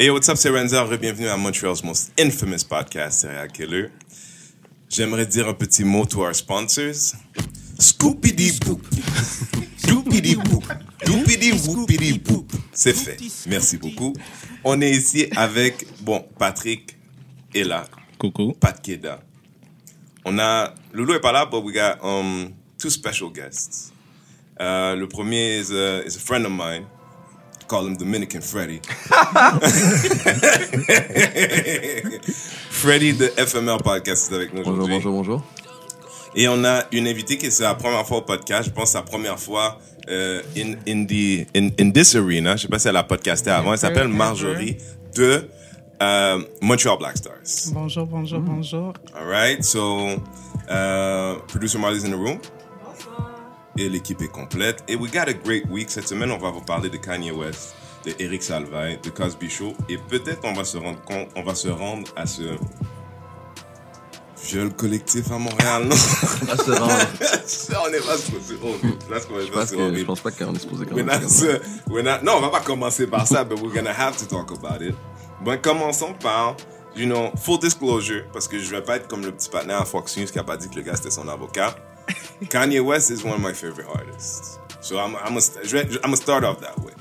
Hey, what's up, c'est Renzel. Bienvenue à Montreal's most infamous podcast, Serial Killer. J'aimerais dire un petit mot to our sponsors. Scoopity boop. Doopity boop. Doopity whoopity boop. C'est fait. Merci beaucoup. On est ici avec, bon, Patrick est là. Coucou. Pat Keda. On a, Loulou est pas là, but we got um, two special guests. Uh, le premier is a, is a friend of mine. Call him Dominican Freddy. Freddy de FMR Podcast est avec nous Bonjour, aujourd'hui. bonjour, bonjour. Et on a une invitée qui c'est la première fois au podcast. Je pense la première fois euh, in, in, the, in, in this arena. Je sais pas si elle a podcasté avant. Elle s'appelle Marjorie de euh, Montreal Black Stars. Bonjour, bonjour, bonjour. All right, so uh, producer Marley's in the room. Et l'équipe est complète. Et we got a great week. Cette semaine, on va vous parler de Kanye West, de Eric Salvaille, de Cosby Show. Et peut-être on va se rendre compte, on va se rendre à ce viol collectif à Montréal, non? Ah, c'est vraiment- on est pas supposé. Oh, là, ce qu'on va je, faire, pense je pas qu'on est supposé not, we're not- non, on va pas commencer par ça, but we're gonna have to talk about it. Bon, commençons par, you know, full disclosure, parce que je vais pas être comme le petit partenaire à Fox News qui a pas dit que le gars c'était son avocat. Kanye West is one of my favorite artists. So I'm, I'm, a, je vais- I'm gonna start off that way.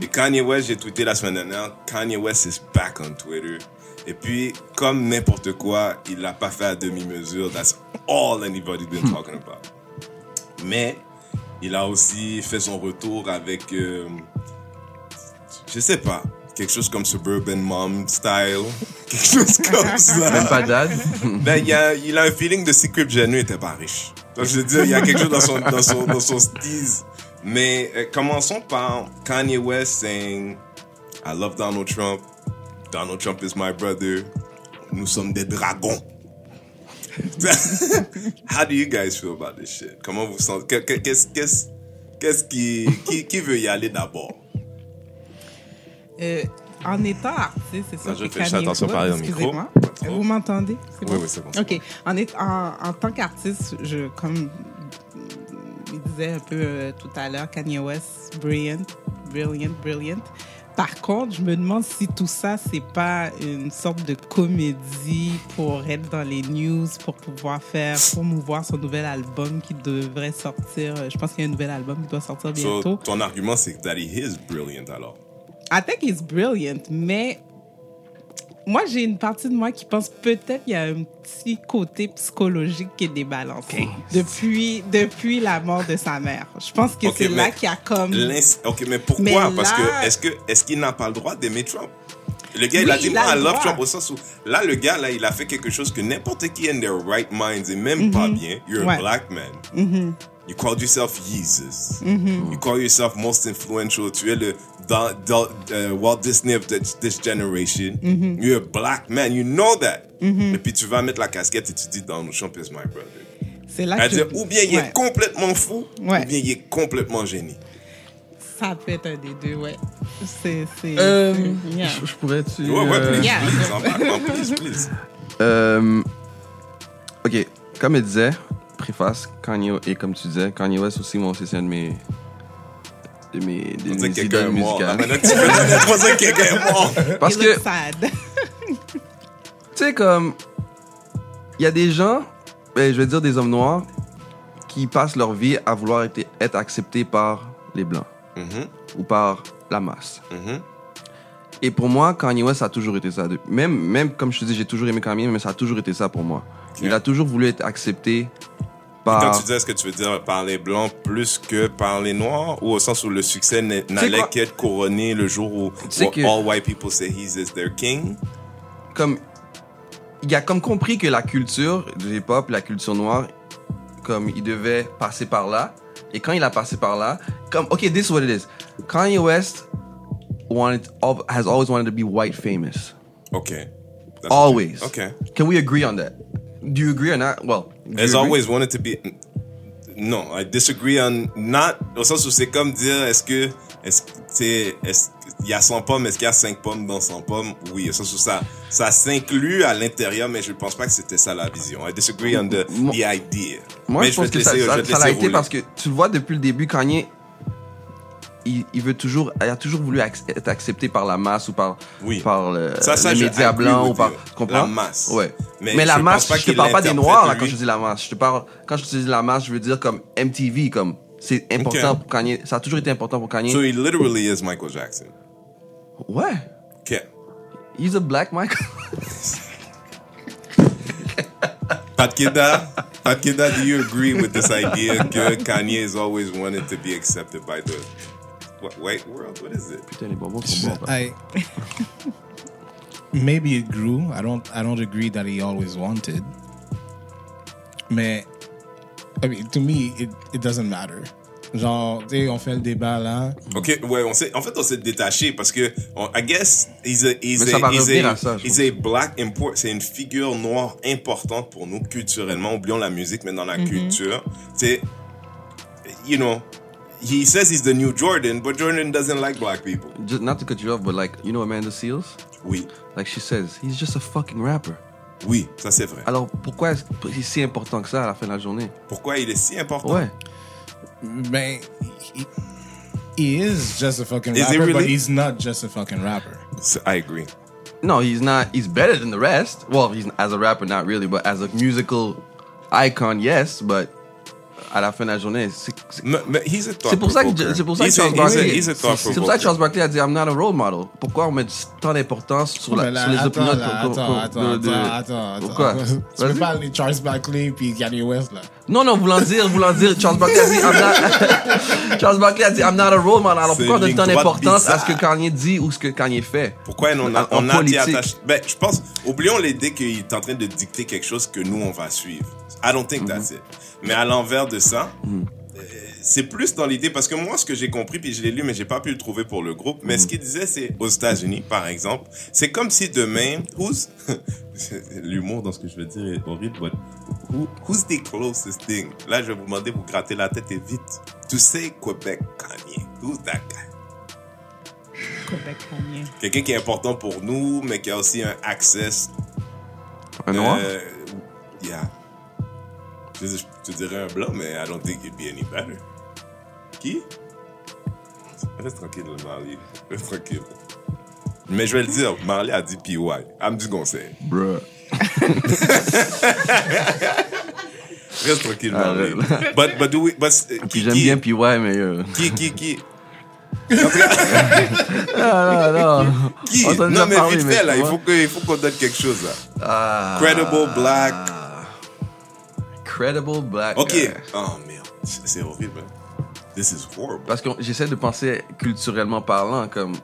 Et Kanye West, j'ai tweeté la semaine dernière, Kanye West is back on Twitter. Et puis, comme n'importe quoi, il l'a pas fait à demi-mesure. That's all anybody's been talking about. Mais il a aussi fait son retour avec, euh, je sais pas, quelque chose comme Suburban Mom style, quelque chose comme ça. Même pas dad. Ben, il, a, il a un feeling de Secret Genuine était pas riche. Donc, je veux dire, il y a quelque chose dans son, dans son, dans son. Mais euh, commençons par Kanye West saying, I love Donald Trump. Donald Trump is my brother. Nous sommes des dragons. How do you guys feel about this shit? Comment vous sentez? Que- que- Qu'est-ce qu'est-ce qu'est-ce qui, qui, qui veut y aller d'abord? Euh, en étant artiste, c'est ça Ah, je fais attention au Oups, micro. trop. Vous m'entendez? Oui, bon? oui, c'est bon. OK. En, est- en, en tant qu'artiste, je, comme il disait un peu euh, tout à l'heure, Kanye West, brilliant, brilliant, brilliant. Par contre, je me demande si tout ça, c'est pas une sorte de comédie pour être dans les news, pour pouvoir faire, promouvoir son nouvel album qui devrait sortir. euh, Je pense qu'il y a un nouvel album qui doit sortir bientôt. So, ton argument, c'est que that he is brilliant alors? I think he's brilliant, mais moi, j'ai une partie de moi qui pense peut-être qu'il y a un petit côté psychologique qui est débalancé depuis, depuis la mort de sa mère. Je pense que c'est là qu'il y a comme... Ok, mais pourquoi? Mais Parce que est-ce que est-ce qu'il n'a pas le droit d'aimer Trump? Le gars, il a dit moi, a I love. Trump au sens où là, le gars là, il a fait quelque chose que n'importe qui in their right minds et même pas bien. You're a. Ouais. Mm-hmm. black man. You called yourself Jesus. You call yourself most influential. Tu es le Da- Da- euh, Walt Disney of this, this generation. Mm-hmm. You're a black man. You know that. Et puis tu vas mettre la casquette et tu dis Donald Trump is my brother. C'est là que je- ou bien il est Ouais. complètement fou, Ouais. ou bien il est complètement génie. Ça peut être un des deux, ouais. C'est... c'est- Euh, c'est- yeah. je, je pourrais-tu... Ouais, ouais, euh, please, Yeah. please, please, please. euh, ok, comme il disait, préface, Kanye, et comme tu disais, Kanye West aussi, moi aussi, c'est un de mes... De mes, de mes que idoles musicales. Troisième que quelqu'un est mort. Parce que, tu sais, comme... Il y a des gens, ben, je vais dire des hommes noirs, qui passent leur vie à vouloir être, être acceptés par les Blancs. Mhm, ou par la masse. mhm. Et pour moi, Kanye West a toujours été ça. Même, même comme je te dis, j'ai toujours aimé Kanye, mais ça a toujours été ça pour moi. Il a toujours voulu être accepté Quand tu dis, est-ce que tu veux dire par les blancs plus que par les noirs, ou au sens où le succès n'allait qu'être couronné le jour où, que- all white people say he's is their king? Comme, il a comme compris que la culture du hip-hop, la culture noire, comme il devait passer par là. Et quand il a passé par là, comme, ok, this is what it is. Kanye West wanted, has always wanted to be white famous. OK. That's Always. OK. Can we agree on that? Do you agree or not? Well, agree? always wanted to be. Non, I disagree on not. Au sens où c'est comme dire, est-ce que, est-ce est-ce il y a 100 pommes, est-ce qu'il y a 5 pommes dans 100 pommes? Oui, au sens où ça, ça s'inclut à l'intérieur, mais je pense pas que c'était ça la vision. I disagree on the, the idea. Moi, mais je pense que laisser- ça, ça l'a été parce que tu le vois depuis le début, Kanye, il, il veut toujours, il a toujours voulu ac- être accepté par la masse ou par, Oui. par le, Ça, ça, les médias blancs ou par, comprends? La masse. Ouais. Mais la masse, je te parle pas des noirs là quand je dis la masse. Je te parle, quand je te dis la masse, je veux dire comme MTV, comme c'est important pour Kanye. Ça a toujours été important pour Kanye. So he literally is Michael Jackson. ouais. Ok. He's a black Michael. Pat Kida, do you agree with this idea que Kanye has always wanted to be accepted by the what, white world? What is it? Putain, les bonbons sont bons. I maybe it grew. I don't. I don't agree that he always wanted. Mais I mean, to me, it it doesn't matter. Genre, tu sais, on fait le débat là. Ok, ouais, on s'est, en fait, on s'est détaché parce que, on- I guess, he's a, he's Mais ça a, va he's a, ça, he's a black import, c'est une figure noire importante pour nous culturellement. Oublions la musique, mais dans la culture, c'est, you know, he says he's the new Jordan, but Jordan doesn't like black people. Just, not to cut you off, but like, you know Amanda Seals? Oui, Like she says, he's just a fucking rapper. oui, ça c'est vrai. Alors pourquoi est-ce que c'est si important que ça à la fin de la journée? Pourquoi il est si important? Ouais. Ben, he, he is just a fucking Is he rapper, but really? he's not just a fucking rapper. So, I agree. No, he's not. He's better than the rest. Well, he's as a rapper, not really, but as a musical icon, yes. But à la fin de la journée, c'est c'est- Mais, mais he's a c'est pour ça que c'est pour ça que Charles he's a- Barkley. he's a C'est c'est pour ça que. Charles Barkley a dit I'm not a role model. Pourquoi on met tant d'importance sur, la- Mais là, sur les attends, opinions de- de- attends, attends. Pourquoi? Tu peux Vas-y. pas aller Charles Barkley puis Kanye West là. Non, non, voulant dire, voulant dire, Charles Barkley a dit I'm not. Charles Barkley a dit I'm not a role model. Alors C'est pourquoi on donne tant d'importance à ce que. Kanye dit ou ce que Kanye fait? Pourquoi on a, En on a politique. attaché Ben, je pense, oublions l'idée qu'il est en train de dicter quelque chose que nous, on va suivre. I don't think that's it. Mais à l'envers de ça, c'est plus dans l'idée, parce que moi, ce que j'ai compris, puis je l'ai lu, mais j'ai pas pu le trouver pour le groupe, mais ce qu'il disait, c'est aux États-Unis, par exemple, c'est comme si demain, who's, l'humour dans ce que je veux dire est horrible, but who, who's the closest thing? Là, je vais vous demander, vous gratter la tête et vite. To say Quebec Kanye. Who's that guy? Québec Kanye. Quelqu'un qui est important pour nous, mais qui a aussi un access. Un noir? Euh, yeah. Je, te dirais un blanc, mais I don't think it'd be any better. Qui? Reste tranquille, Marley. Reste tranquille. Mais je vais le dire, Marley a dit PY. Elle me dit conseil. Bruh. Reste tranquille, Marley. Arrête. But, but do we, but, euh, qui, j'aime bien PY, mais. euh, qui, qui, qui? Ah, non, non. qui? On Non, déjà mais parlé, vite mais fait, là, faut il faut qu'on donne quelque chose, là. Ah. Credible black. Credible black. Ok. guy. Oh merde, c'est horrible. hein. This is horrible. Parce que j'essaie de penser culturellement parlant, comme.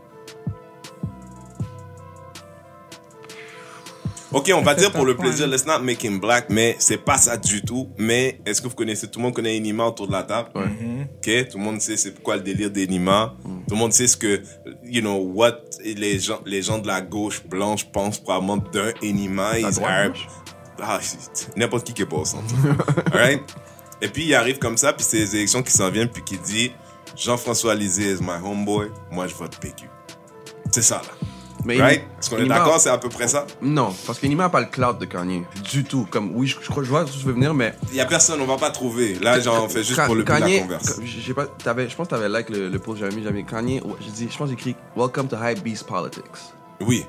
Ok, on va dire pour le plaisir, let's not make him black, mais c'est pas ça du tout. Mais est-ce que vous connaissez, tout le monde connaît Enima autour de la table? Ok, tout le monde sait c'est pourquoi le délire d'Enima. Tout le monde sait ce que, you know, what les gens, les gens de la gauche blanche pensent probablement d'un Enima. He's droite? Ah, n'importe qui qui est pas au centre. Et puis il arrive comme ça, puis c'est les élections qui s'en viennent, puis qui dit Jean-François Lisée is my homeboy, moi je vote PQ. C'est ça là. Mais Right? Est-ce qu'on est d'accord, c'est à peu près ça? Non, parce qu'Enima n'a pas le cloud de Kanye. Du tout. Comme, oui, je, je crois, je vois où tu veux venir, mais. Il y a personne, on va pas trouver. Là, j'en fais juste pour le but de la Kanye- converse. Pas, je pense que tu avais like le, le post que j'avais mis. J'avais mis Kanye. J'ai dit, je pense que j'ai écrit Welcome to High Beast Politics. Oui.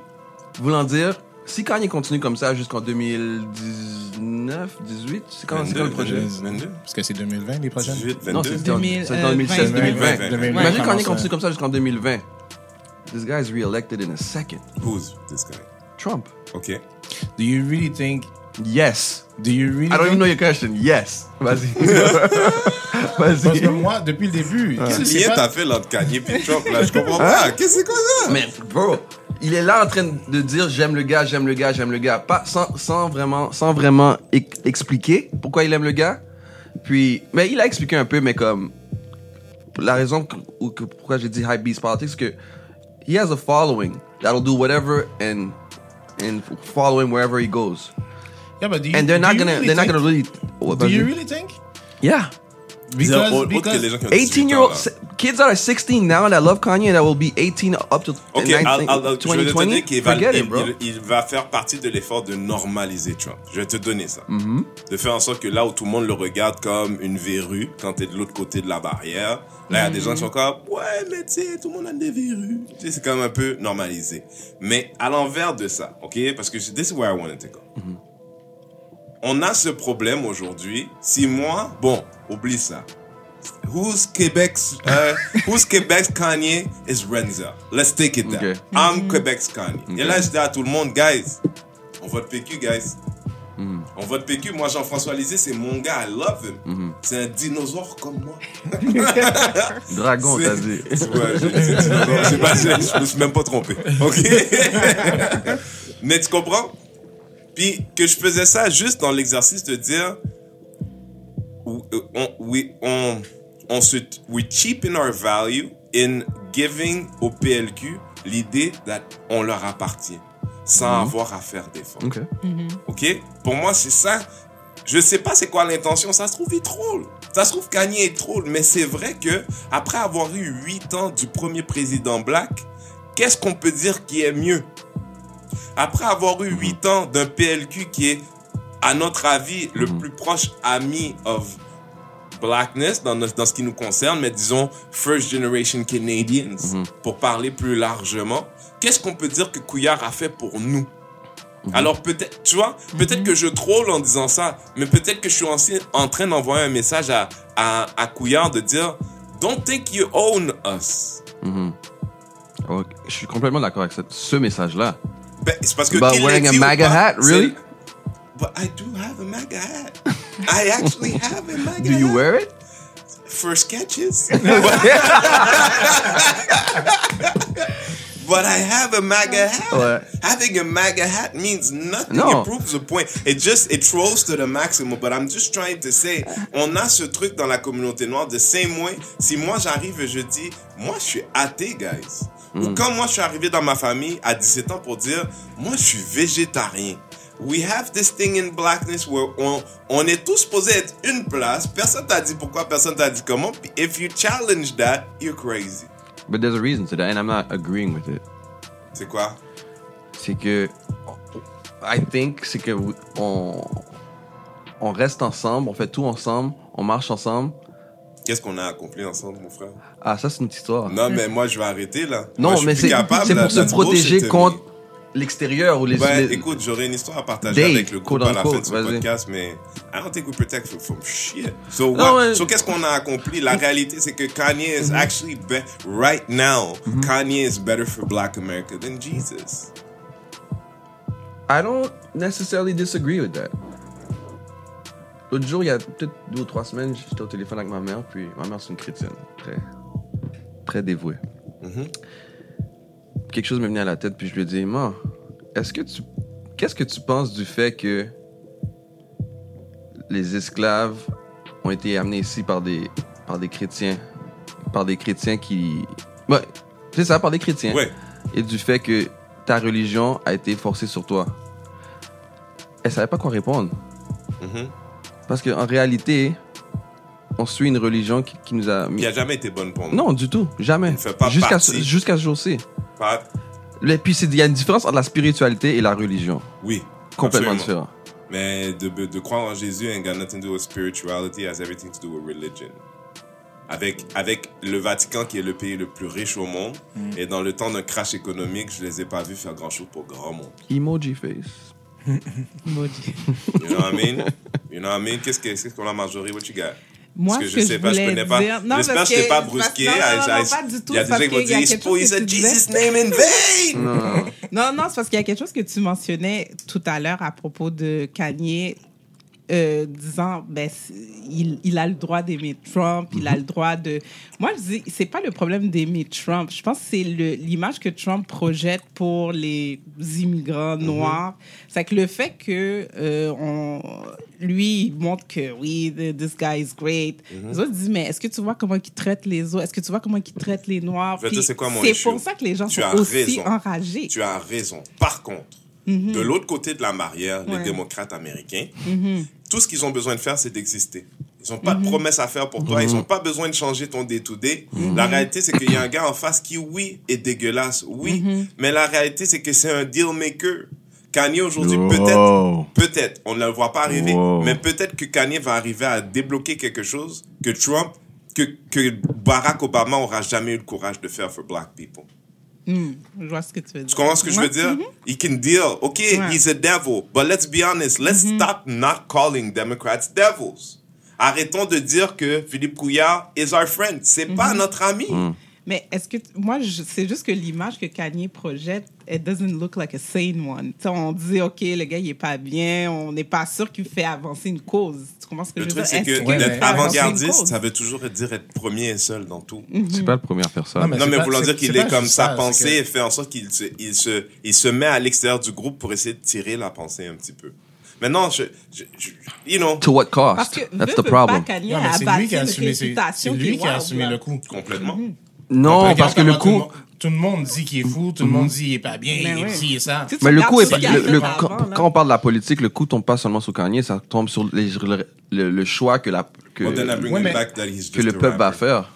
Voulant dire, si Kanye continue comme ça jusqu'en 2019, 18, c'est quand, c'est quand le 22, projet? 22, Parce que c'est 2020 les prochaines. 18, Non, 22. c'est en 2000, c'est euh, en 2016, 20, 2020. 2020. Imagine Kanye ça- continue comme ça jusqu'en 2020. This guy is re-elected in a second. Who's this guy? Trump. Ok. Do you really think? Yes. Do you really? I don't even know your question. Yes. Vas-y. Parce que Vas-y. moi, depuis le début, c'est- c'est Lien pas- t'as fait l'entre Kanye et Trump, là? Je comprends pas. Qu'est-ce que c'est quoi ça? Mais, bro, il est là en train de dire j'aime le gars, j'aime le gars, j'aime le gars. Pas, sans, sans vraiment, sans vraiment e- expliquer pourquoi il aime le gars. Puis, mais il a expliqué un peu, mais comme, la raison que, ou que- pourquoi j'ai dit high beast politics, c'est que he has a following that'll do whatever and, and follow him wherever he goes. Yeah, but do you, And they're do not you gonna, really they're not gonna really. Do you? really think? Yeah. Because, because les gens qui ont 18 18 year old kids that are 16 now that love Kanye that will be 18 up to Ok, 19 I'll- I'll- je vais te 2020. dire qu'il va, Forget il, it, bro. il- il va faire partie de l'effort de normaliser Trump. Je vais te donner ça. Mm-hmm. De faire en sorte que là où tout le monde le regarde comme une verrue, quand t'es de l'autre côté de la barrière, là, il y a des gens qui sont comme, ouais, mais tu sais, tout le monde a des verrues. Tu sais, c'est quand même un peu normalisé. Mais à l'envers de ça, ok, parce que this is where I wanted to go. Mm-hmm. On a ce problème aujourd'hui. Si moi, bon, oublie ça. Who's Quebec's uh, Who's Quebec's Kanye is Renza. Let's take it there. Okay. I'm Quebec's Kanye. Et là, je dis à tout le monde, guys, on vote PQ, guys. On vote PQ. Moi, Jean-François Lisée, c'est mon gars. I love him. C'est un dinosaure comme moi. Dragon, t'as dit. Ouais, dit dinosaure. J'ai pas- j'ai- je me suis même pas trompé. OK? Mais tu comprends? Puis que je faisais ça juste dans l'exercice de dire we, on, on se, we cheapen our value in giving au PLQ l'idée qu'on leur appartient sans avoir à faire d'efforts. Ok. OK? Pour moi, c'est ça. Je sais pas c'est quoi l'intention. Ça se trouve, il troll. Ça se trouve, Kanye est troll. Mais c'est vrai que, après avoir eu 8 ans du premier président black, qu'est-ce qu'on peut dire qui est mieux? Après avoir eu 8 ans d'un PLQ qui est, à notre avis, le plus proche ami of blackness dans, notre- dans ce qui nous concerne, mais disons first generation Canadians, pour parler plus largement, qu'est-ce qu'on peut dire que Couillard a fait pour nous? Alors peut-être, tu vois, peut-être que je troll en disant ça, mais peut-être que je suis aussi en train d'envoyer un message à, à, à Couillard de dire, don't think you own us. Je suis complètement d'accord avec ce- ce message-là. Ben, c'est parce que But wearing a MAGA hat, really? But I do have a MAGA hat. I actually have a MAGA Do you hat. wear it? for sketches. but I have a MAGA hat. Having a MAGA hat means nothing. No. It proves a point. It just it trolls to the maximum. But I'm just trying to say, on a ce truc dans la communauté noire de c'est moi. Si moi j'arrive et je dis, moi je suis athée, guys. Ou quand moi je suis arrivé dans ma famille à 17 ans pour dire, moi je suis végétarien. We have this thing in blackness where on, on est tous supposés être une place. Personne t'a dit pourquoi, personne t'a dit comment. If you challenge that, you're crazy. But there's a reason to that, and I'm not agreeing with it. C'est quoi? C'est que. I think, c'est que on, on reste ensemble, on fait tout ensemble, on marche ensemble. Qu'est-ce qu'on a accompli ensemble, mon frère? Ah, ça, c'est une petite histoire. Non, mais moi, je vais arrêter, là. Non, Moi, mais c'est là. pour se protéger contre. L'extérieur ou les. Ben, les- écoute, j'aurais une histoire à partager Dave, avec le groupe à la fin de ce podcast, mais I don't think we protect from, from shit. So, what- ouais. so qu'est-ce qu'on a accompli? La réalité, c'est que Kanye is Mm-hmm. actually, be- right now, Kanye is better for Black America than Jesus. I don't necessarily disagree with that. L'autre jour, il y a peut-être deux ou trois semaines, j'étais au téléphone avec ma mère, puis ma mère, c'est une chrétienne, très, très dévouée. Quelque chose m'est venu à la tête, puis je lui ai dit, est-ce que tu. Qu'est-ce que tu penses du fait que les esclaves ont été amenés ici par des, par des chrétiens? Par des chrétiens qui. Ouais, c'est ça, par des chrétiens Ouais. et du fait que ta religion a été forcée sur toi. Elle savait pas quoi répondre. Mhm. Parce qu'en réalité, on suit une religion qui, qui nous a mis... Qui a jamais été bonne pour nous. Non, du tout. Jamais. Jusqu'à jusqu'à ce jour-ci. Pas- Et puis, c'est- il y a une différence entre la spiritualité et la religion. Oui. Complètement absolument. différent. Mais de, de croire en Jésus ain't got nothing to do with spirituality, it has everything to do with religion. Avec, avec le Vatican, qui est le pays le plus riche au monde, et dans le temps d'un crash économique, je les ai pas vus faire grand chose pour grand monde. Emoji face. Maudit. You know what I mean? You know what I mean? Qu'est-ce que- qu'est-ce qu'on a, Marjorie? What you got? Moi, Parce que ce je que sais je pas, je connais pas. dire- Non, J'espère parce que je t'ai que- pas brusqué. non, non, I- non, I- pas du tout, Il y a des gens qui vont qu'il y a dire, quelque he chose que said tu Jesus' name in vain! Non, non, c'est parce qu'il y a quelque chose que tu mentionnais tout à l'heure à propos de Kanye. Euh, disant ben il, il a le droit d'aimer Trump, il a le droit de moi je dis c'est pas le problème d'aimer Trump, je pense que c'est le- l'image que Trump projette pour les immigrants noirs. C'est que le fait que euh, on lui il montre que oui this guy is great. Les autres disent mais est-ce que tu vois comment il traite les autres, est-ce que tu vois comment il traite les noirs? C'est pour ça que les gens Tu sont aussi raison. enragés. Tu as raison. Par contre, de l'autre côté de la barrière, les démocrates américains, tout ce qu'ils ont besoin de faire, c'est d'exister. Ils ont pas de promesses à faire pour toi. Ils ont pas besoin de changer ton day-to-day. La réalité, c'est qu'il y a un gars en face qui, oui, est dégueulasse. Oui. Mais la réalité, c'est que c'est un deal maker. Kanye aujourd'hui, peut-être, peut-être, on ne le voit pas arriver, Wow. mais peut-être que Kanye va arriver à débloquer quelque chose que Trump, que, que Barack Obama aura jamais eu le courage de faire for black people. Hmm, je vois ce que tu veux dire. Tu comprends ce que je veux dire? He can deal. Okay, Ouais. he's a devil. But let's be honest. Let's stop not calling Democrats devils. Arrêtons de dire que Philippe Couillard is our friend. C'est pas notre ami. Mais est-ce que, moi, c'est juste que l'image que Kanye projette, it doesn't look like a sane one. Tu sais, on dit, OK, le gars, il est pas bien, on n'est pas sûr qu'il fait avancer une cause. Tu comprends ce que Le je veux truc, dire? c'est Est-ce que Ouais, une avant-gardiste, ça veut toujours dire être premier et seul dans tout. C'est pas le premier à faire ça. Non, mais Non, c'est mais pas- voulant c'est- dire qu'il c'est est pas comme sa ça, c'est pensée que- et fait en sorte qu'il se, il se, il se met à l'extérieur du groupe pour essayer de tirer la pensée un petit peu. Maintenant, je, je, je- you know, To what cost? Parce que, That's the veut problem. Pas, c'est lui qui a assumé, c'est c'est qui qui a assumé le coup. complètement. Non, Regarde parce que le tout coup, Tout le monde dit qu'il est fou, tout le monde dit qu'il est pas bien, Mais il est ci et ça. Mais le coup est pas, le, quand, on parle de la politique, le coup tombe pas seulement sur Kanye, ça tombe sur les- le, le- le choix que la que, Well, then I bring Ouais, you mais- back that he's que just le a peuple va faire.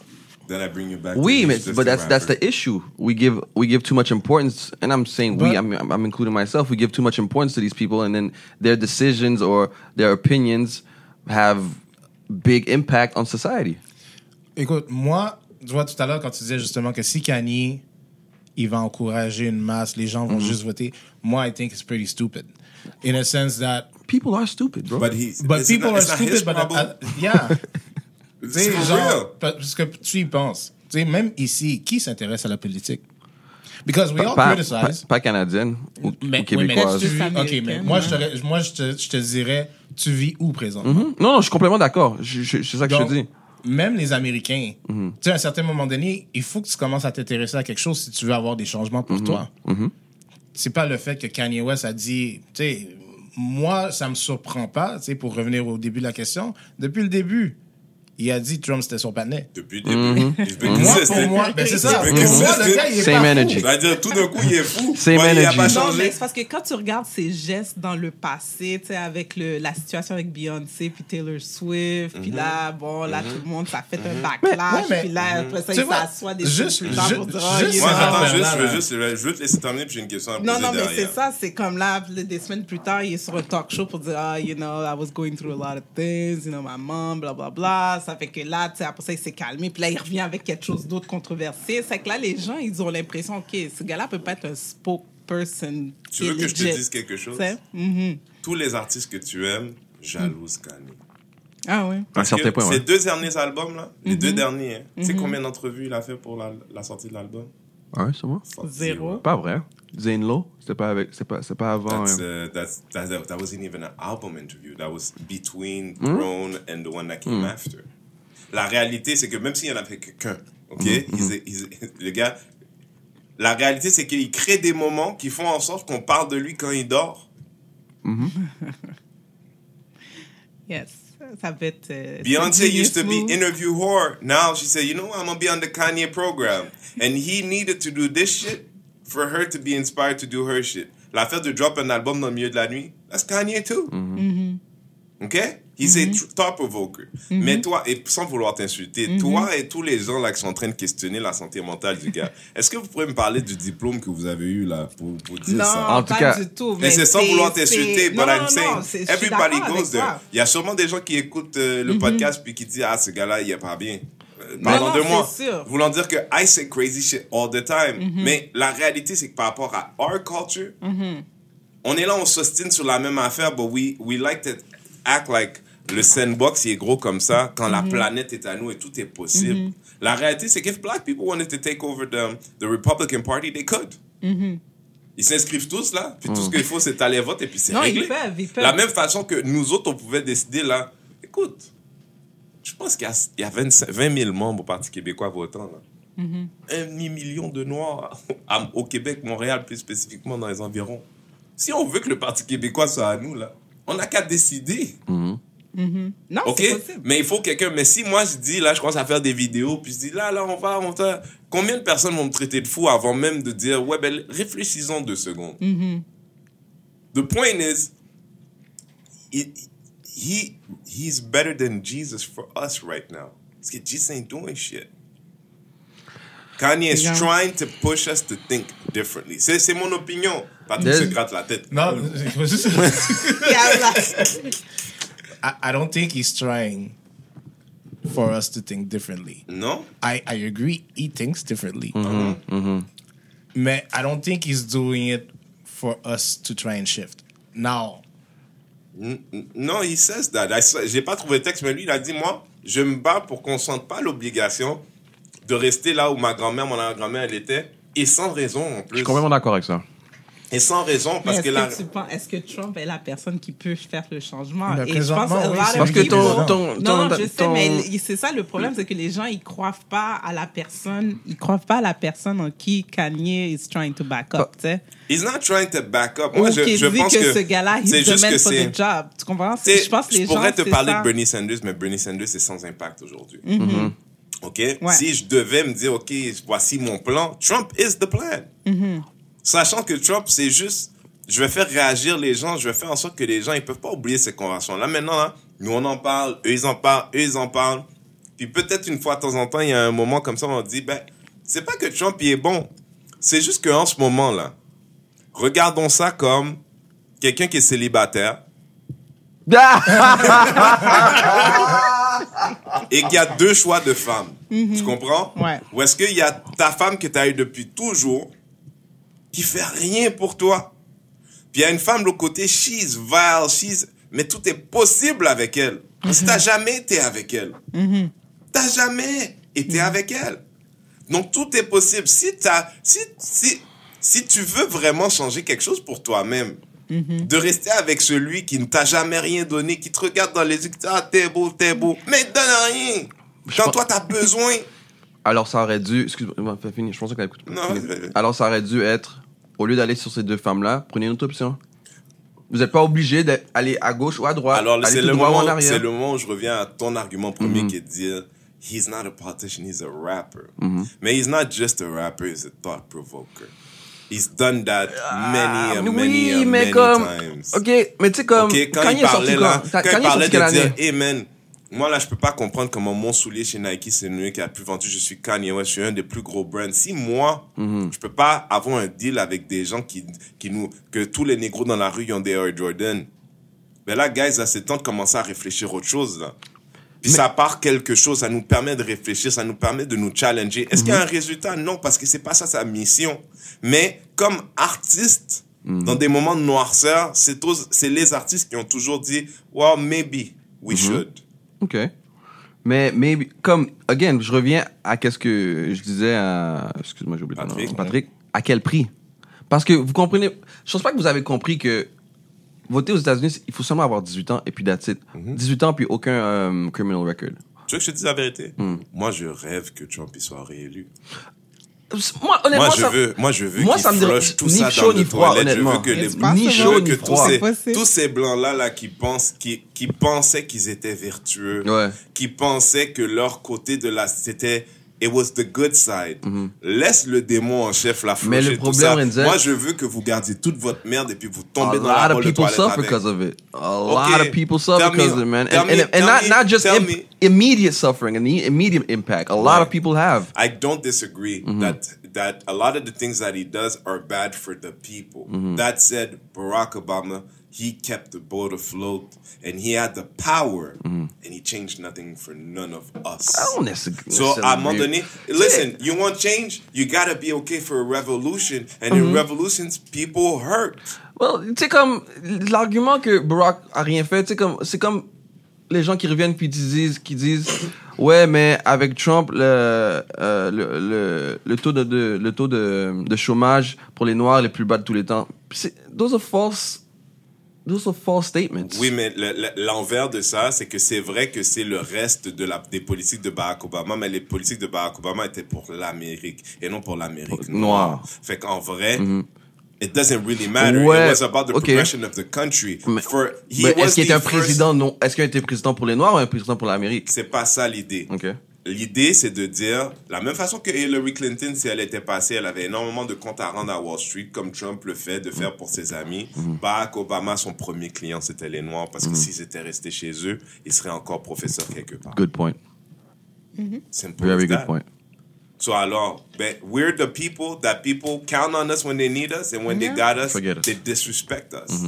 Then I bring you back. to Oui, mais but that's that's the issue. We give we give too much importance, and I'm saying we. But- I'm I'm including myself. We give too much importance to these people, and then their decisions or their opinions have big impact on society. Écoute, moi, tu vois tout à l'heure quand tu disais justement que si Kanye, il va encourager une masse, les gens vont Mm-hmm. juste voter, moi, I think it's pretty stupid. In a sense that, People are stupid, bro. But he's but people not, are stupid, but, problem. uh, yeah. For genre, parce que tu y penses. Tu sais, même ici, qui s'intéresse à la politique? Because we all pas, pas, criticize. pas canadienne ou, Mais, ou oui, mais québécoise. tu vis- Juste ok, mais américaine, moi, je te, moi je, te, je te dirais, tu vis où présentement? Mhm. Non, non, je suis complètement d'accord. Je- je- C'est ça que Donc, je te dis. Même les Américains, Mhm. tu sais, à un certain moment donné, il faut que tu commences à t'intéresser à quelque chose si tu veux avoir des changements Mhm. pour toi. C'est pas le fait que Kanye West a dit, tu sais, moi, ça me surprend pas, tu sais, pour revenir au début de la question. Depuis le début, il a dit Trump c'était son panais. Depuis le début. He's been Moi, pour moi, ben c'est ça. Pour moi, le gars, il est Same pas energy. fou. C'est-à-dire, tout d'un coup, il est fou. Same Moi, Il a energy. pas Non, changé. mais c'est parce que quand tu regardes ses gestes dans le passé, tu sais, avec le, la situation avec Beyoncé puis Taylor Swift, Mhm. puis là, bon, là, tout le monde, ça fait un backlash, Ouais, mais- puis là, après ça, Tu il s'assoit des juste- jours plus tard ju- pour dire, juste- Moi, attends, affaires-là, juste, je veux là. juste, je veux te laisser terminer, puis j'ai une question à poser Non, non, mais c'est ça, c'est comme là, des semaines plus tard, il est sur un talk show pour dire, ah, you know, I was going through a lot of things, you know, my mom, bla, bla, bla. Ça fait que là, après ça, il s'est calmé, puis là, il revient avec quelque chose d'autre controversé. C'est que là, les gens, ils ont l'impression, OK, ce gars-là peut pas être un spokesperson. Tu veux que je te dise quelque chose? Mhm. Tous les artistes que tu aimes, jalousent Kanye. Ah oui. À un Parce certain que point, Ces deux derniers albums, là, les deux derniers, hein, tu sais combien d'entrevues il a fait pour la, la sortie de l'album? Ouais, c'est moi. Zéro. Pas vrai. Zane Lowe, c'était pas avec, c'est pas, c'est pas avant. That's, hein. uh, that's, that, that wasn't even an album interview. That was between Hmm? Grown and the one that came after. La réalité, c'est que même s'il y en a fait que qu'un, OK? Hmm, he's a- le gars, la réalité, c'est qu'il crée des moments qui font en sorte qu'on parle de lui quand il dort. Yes. Ça va être. Beyoncé c'est used to be interview whore. Now she said, you know, what? I'm gonna be on the Kanye program, and he needed to do this shit for her to be inspired to do her shit. L'affaire de drop un album dans le milieu de la nuit, that's Kanye too. OK? He's a tr- thought provoker. Mais toi, et sans vouloir t'insulter, toi et tous les gens là qui sont en train de questionner la santé mentale du gars, est-ce que vous pourrez me parler du diplôme que vous avez eu là pour, pour dire Non, ça? En tout pas cas- du tout. Mais c'est sans vouloir t'insulter, but non, I'm non, saying, everybody goes there. Il y a sûrement des gens qui écoutent euh, le podcast puis qui disent, ah, ce gars-là, il est pas bien. Euh, Parlant non, de c'est moi. sûr. Voulant dire que I say crazy shit all the time. Mais la réalité, c'est que par rapport à our culture, on est là, on s'ostine sur la même affaire, but we, we like to act like le sandbox, il est gros comme ça, quand la planète est à nous et tout est possible. La réalité, c'est que if black people wanted to take over the, the Republican Party, they could. Ils s'inscrivent tous là, puis tout ce qu'il faut, c'est aller voter, puis c'est Non, réglé. ils peuvent, ils peuvent. La même façon que nous autres, on pouvait décider là, écoute, je pense qu'il y a, il y a 25 20 000 membres au Parti québécois votants. Là. Un demi-million de Noirs à- au Québec, Montréal plus spécifiquement dans les environs. Si on veut que le Parti québécois soit à nous, là, on n'a qu'à décider. Non, OK? c'est possible. Mais il faut quelqu'un. Mais si moi je dis, là, je commence à faire des vidéos, puis je dis, là, là, on va, on va. Combien de personnes vont me traiter de fou avant même de dire, ouais, ben, réfléchissons deux secondes. Mm-hmm. The point is, il- he he's better than Jesus for us right now. Parce que Jesus ain't doing shit. Kanye is Yeah. trying to push us to think differently. C'est c'est mon opinion. Patrick se gratte la tête. No, Yeah, like- I, I don't think he's trying for us to think differently. Non? I, I agree, he thinks differently. Mm-hmm. But I don't think he's doing it for us to try and shift. Now, Non, he says that. I saw- J'ai pas trouvé le texte, mais lui, il a dit, moi, je me bats pour qu'on sente pas l'obligation de rester là où ma grand-mère, mon grand-mère, elle était, et sans raison en Je plus. suis complètement d'accord avec ça. Et sans raison, parce Est-ce que que, là... tu penses- est-ce que Trump est la personne qui peut faire le changement? Et je pense Parce que ton, est ton, ton, Non, je sais, mais il- c'est ça le problème, c'est que les gens, ils croient pas à la personne, ils croient pas à la personne en qui Kanye is trying to back up, tu sais. He's not trying to back up. Ou Moi, je, je pense que, que ce gars-là, for c'est... the job. Tu comprends? Je pense que les je pourrais gens, te parler ça. de Bernie Sanders, mais Bernie Sanders c'est sans impact aujourd'hui. Mm-hmm. OK? Si je devais me dire, OK, voici mon plan, Trump is the plan. Sachant que Trump, c'est juste, je vais faire réagir les gens, je vais faire en sorte que les gens, ils peuvent pas oublier ces conventions-là. Maintenant, là, nous, on en parle, eux, ils en parlent, eux, ils en parlent. Puis peut-être une fois de temps en temps, il y a un moment comme ça, on dit, ben, c'est pas que Trump, il est bon. C'est juste qu'en ce moment-là, regardons ça comme quelqu'un qui est célibataire, et qu'il y a deux choix de femmes. Tu comprends? Ouais. Ou est-ce qu'il y a ta femme que tu as eue depuis toujours qui fait rien pour toi? Puis il y a une femme de l'autre côté, she's vile, she's... Mais tout est possible avec elle. Parce que t'as jamais été avec elle. T'as jamais été avec elle. Donc tout est possible. Si t'as, si, si, si tu veux vraiment changer quelque chose pour toi-même, de rester avec celui qui ne t'a jamais rien donné, qui te regarde dans les yeux, qui te dit, ah, t'es beau, t'es beau, mais il te donne rien. Quand toi, t'as besoin. Alors ça aurait dû... Excuse-moi, fini. Je pensais. Non, vas-y. Alors ça aurait dû être, au lieu d'aller sur ces deux femmes-là, prenez une autre option. Vous n'êtes pas obligé d'aller à gauche ou à droite. Alors, c'est le, droit ou en moment, arrière. c'est le moment où je reviens à ton argument premier qui est de dire he's not a politician, he's a rapper. Mais he's not just a rapper, he's a thought provoker. He's done that many Ah, oui, many mais many comme... times. Ok, mais tu sais comme... Ok, quand Kanye il sorti parlait là, quand- quand il est parlait de dire, hey man, moi là je peux pas comprendre comment mon soulier chez Nike c'est le qui a plus vendu, je suis Kanye West, je suis un des plus gros brands. Si moi, Mhm. je peux pas avoir un deal avec des gens qui, qui nous, que tous les négros dans la rue ils ont des Air Jordan. Mais là, guys, là, c'est temps de commencer à réfléchir autre chose là. Puis ça part quelque chose, ça nous permet de réfléchir, ça nous permet de nous challenger. Est-ce qu'il y a un Mhm. résultat? Non, parce que c'est pas ça sa mission. Mais comme artiste, Mhm. dans des moments de noirceur, c'est tous- c'est les artistes qui ont toujours dit, well, maybe we Mhm. should. Ok. Mais, mais comme, again, je reviens à qu'est-ce que je disais à, excuse-moi, j'ai oublié ton nom. Patrick. Patrick. À quel prix? Parce que vous comprenez, je pense pas que vous avez compris que voter aux États-Unis, il faut seulement avoir 18 ans et puis that's it. Mhm. 18 ans puis aucun euh, criminal record. Tu veux que je te dise la vérité? Hmm. Moi, je rêve que Trump il soit réélu. Moi, honnêtement, Moi, je ça- veux, moi, je veux moi, ça me dérange- tout ni ça chaud, dans ni froid, toilette. Je honnêtement. veux que les. Ni je chaud, veux ni que froid. tous ces, tous ces blancs-là, là, qui pensent, qui, qui pensaient qu'ils étaient vertueux, Ouais. qui pensaient que leur côté de la, c'était, it was the good side. Mhm. Laisse le démon en chef la Mais le problème, Moi, je veux que vous gardiez toute votre merde et puis vous A tombez dans la lot of people suffer because of it. A Okay. lot of people suffer because of it, man. tell And, me- and, and not, me- not just im- me. immediate suffering and the immediate impact. A lot Right. of people have. I don't disagree Mm-hmm. that that a lot of the things that he does are bad for the people. Mm-hmm. That said, Barack Obama he kept the boat afloat and he had the power Mm-hmm. and he changed nothing for none of us. I don't necess- So necessarily à un moment agree. donné, listen, you want change, you gotta be okay for a revolution, and Mm-hmm. in revolutions, people hurt. Well, sais, comme, l'argument que Barack a rien fait, comme, c'est comme les gens qui reviennent puis disent, qui disent, ouais, mais avec Trump, le, euh, le, le, le taux de, de- le taux de, de chômage pour les Noirs est le plus bas de tous les temps. C'est- Those are false, those are false statements. Oui, mais le- le- l'envers de ça, c'est que c'est vrai que c'est le reste de la, des politiques de Barack Obama, mais les politiques de Barack Obama étaient pour l'Amérique et non pour l'Amérique Noire. Fait qu'en vrai, it doesn't really matter. Ouais, It was about the progression of the country. Mais- For, he Mais est-ce qu'il était un first- président, non, est-ce qu'il était président pour les Noirs ou un président pour l'Amérique? C'est pas ça l'idée. L'idée, c'est de dire, la même façon que Hillary Clinton, si elle était passée, elle avait énormément de comptes à rendre à Wall Street, comme Trump le fait, de faire pour ses amis. Barack Obama, son premier client, c'était les Noirs, parce que s'ils étaient restés chez eux, ils seraient encore professeurs quelque part. Good point. Simple Very as good that. point. So alors, ben, we're the people that people count on us when they need us, and when they got us, Forget us. they disrespect us.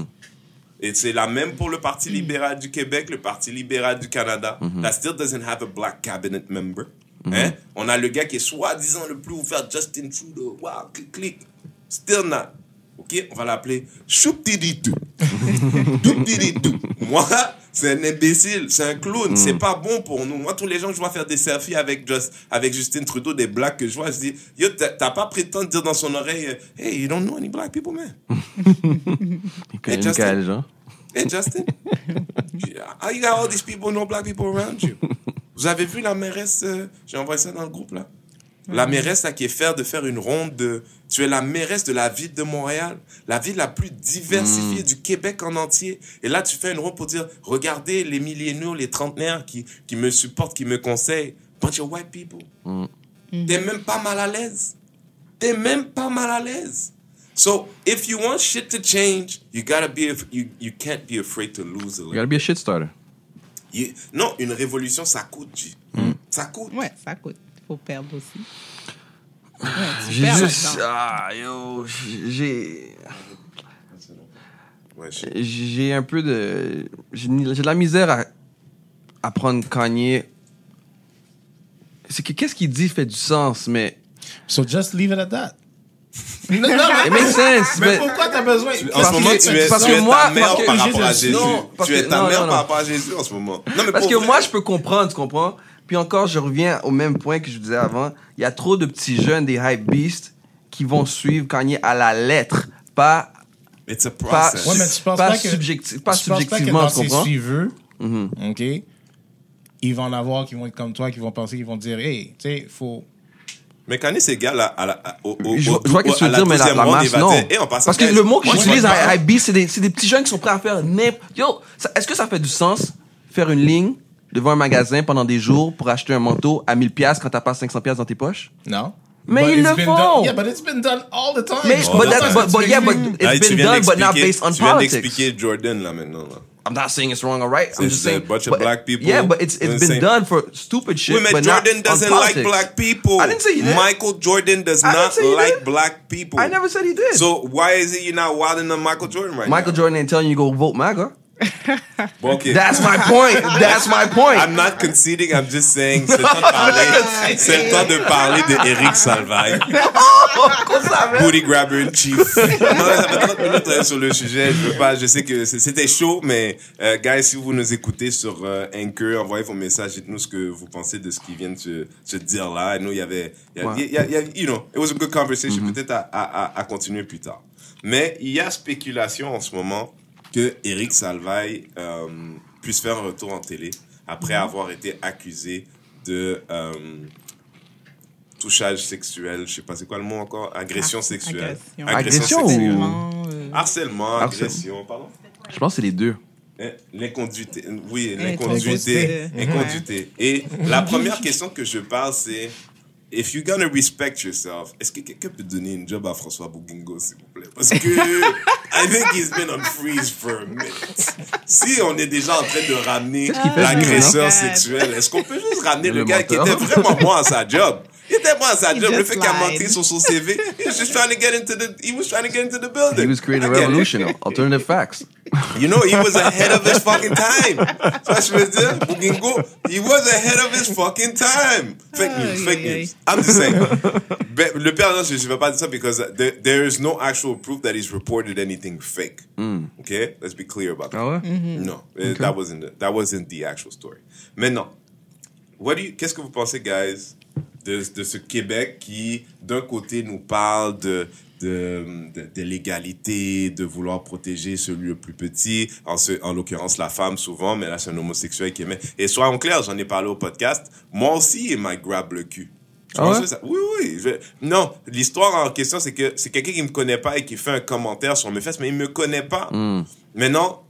Et c'est la même pour le Parti libéral du Québec, le Parti libéral du Canada. That still doesn't have a black cabinet member. Hein? On a le gars qui est soi-disant le plus ouvert, Justin Trudeau. Wow, clic, clic. Still not. OK? On va l'appeler Chouptiditou. Douptiditou. Moi, c'est un imbécile, c'est un clown, c'est pas bon pour nous. Moi, tous les gens que je vois faire des selfies avec, Just, avec Justin Trudeau, des blacks que je vois, je dis, yo, t'as pas prétendu dire dans son oreille, euh, hey, you don't know any black people, man. Il connaît Justin. Hey, Justin, how you got all these people, no black people around you? Vous avez vu la mairesse, euh, j'ai envoyé ça dans le groupe, là? La mairesse, là, qui est fière de faire une ronde de... Tu es la mairesse de la ville de Montréal, la ville la plus diversifiée du Québec en entier. Et là, tu fais une ronde pour dire, regardez les milléniaux, les trentenaires qui, qui me supportent, qui me conseillent. Bunch of white people. T'es même pas mal à l'aise. T'es même pas mal à l'aise. So, if you want shit to change, you gotta be, you, you can't be afraid to lose a You little. gotta be a shit starter. You- non, une révolution, ça coûte. Mm. Ça coûte. Ouais, ça coûte. Perdre aussi. Ouais, tu J'ai juste. Ah, yo. J'ai. Ouais, J'ai un peu de. J'ai de la misère à, à prendre Kanye. C'est que qu'est-ce qu'il dit fait du sens, mais. So just leave it at that. non, non, It makes sense, mais mais. pourquoi t'as besoin? En Parce ce moment, que- tu es, parce tu es moi- ta mère par rapport à Jésus. non, tu es ta non, mère non, par rapport à Jésus en ce moment. Non, mais Parce que vrai. moi, je peux comprendre, tu comprends? Puis encore, je reviens au même point que je disais avant. Il y a trop de petits jeunes, des hype beasts, qui vont suivre Kanye à la lettre, pas, It's a pas, process. Ouais, mais tu penses pas, pas que- subjecti- pas que subjectivement, dans tu ses Mm-hmm. OK, ils vont en avoir qui vont être comme toi, qui vont penser, qui vont dire, hey, tu sais, faut... Mais Kanye, c'est égal à, à la, à- au, au, Je, vois ce que au- tu à veux dire, mais la, la masse, non. dire, en passant, Parce que le mot que j'utilise, hype beast, c'est des, des petits jeunes qui sont prêts à faire n'importe... Yo, est-ce que ça fait du sens faire une ligne? Devant un magasin pendant des jours pour acheter un manteau à 1000 pièces quand t'as pas 500 pièces dans tes poches? Non? Mais But ils le font. done- Yeah, but it's been done all the time. Mais, Oh, but, that, but, tu but yeah, but it's tu been viens done, but not based on Tu viens politics. d'expliquer Jordan, là, maintenant. là. I'm not saying it's wrong or right. I'm It's just a saying. bunch of but- black people Yeah, but it's it's been same- done for stupid shit. Mais but Jordan not on doesn't like black people. I didn't say he did. Michael Jordan does I not like did. black people. I never said he did. So why is it you're not wilding on Michael Jordan right Michael now? Jordan ain't telling you to go vote MAGA. Bon, ok. That's my point. That's my point. I'm not conceding, I'm just saying, c'est le temps de parler, c'est le temps de parler de Eric Salvaille. Booty grabber in chief. Non, ça fait 30 minutes euh, sur le sujet. Je veux pas, je sais que c'était chaud, mais, euh, guys, si vous nous écoutez sur euh, Anchor, envoyez vos messages, dites-nous ce que vous pensez de ce qui vient de se, se dire là. Nous, il y avait, y a- Ouais. y a- y a- you know, it was a good conversation. Peut-être à, à, à, à continuer plus tard. Mais il y a spéculation en ce moment que Eric Salvaille euh, puisse faire un retour en télé après avoir été accusé de euh, touchage sexuel, je sais pas c'est quoi le mot encore, agression sexuelle, agression. Agression ou- sexuelle. Harcèlement, euh, harcèlement, Harcèlement. agression, pardon? Je pense que c'est les deux. Hein, L'inconduité, oui, Inconduité. l'inconduité, inconduité. Et la première question que je parle, c'est if you're gonna respect yourself, est-ce que quelqu'un peut donner une job à François Bouguingo, s'il vous plaît? Parce que I think he's been on freeze for a minute. Si on est déjà en train de ramener l'agresseur sexuel, est-ce qu'on peut juste ramener le, Le gars qui était vraiment bon à sa job? Il était bon à sa He job. Le just fait qu'il a lied. menté sur son CV, he was just trying to get into the, he was trying to get into the building. He was creating a I get revolution. Alternative facts. You know, he was ahead of his fucking time. Tu vois ce que je veux dire? Bougingo, he was ahead of his fucking time. Fake news, fake aïe, aïe. news. I'm just saying. Ben, le père, non, je ne vais pas dire ça because there, there is no actual proof that he's reported anything fake. Okay? Let's be clear about that. Ah ouais? No, eh, that wasn't the, that wasn't the actual story. Maintenant, what do you, qu'est-ce que vous pensez, guys, de, de ce Québec qui, d'un côté, nous parle de de, de, de l'égalité, de vouloir protéger celui le plus petit, en, ce- en l'occurrence la femme souvent, mais là c'est un homosexuel qui aimait. Et soyons clairs, j'en ai parlé au podcast, moi aussi il m'a grab le cul. Ah ouais? ça- Oui, oui. je- Non, l'histoire en question, c'est que c'est quelqu'un qui me connaît pas et qui fait un commentaire sur mes fesses, mais il me connaît pas. Hmm. Maintenant,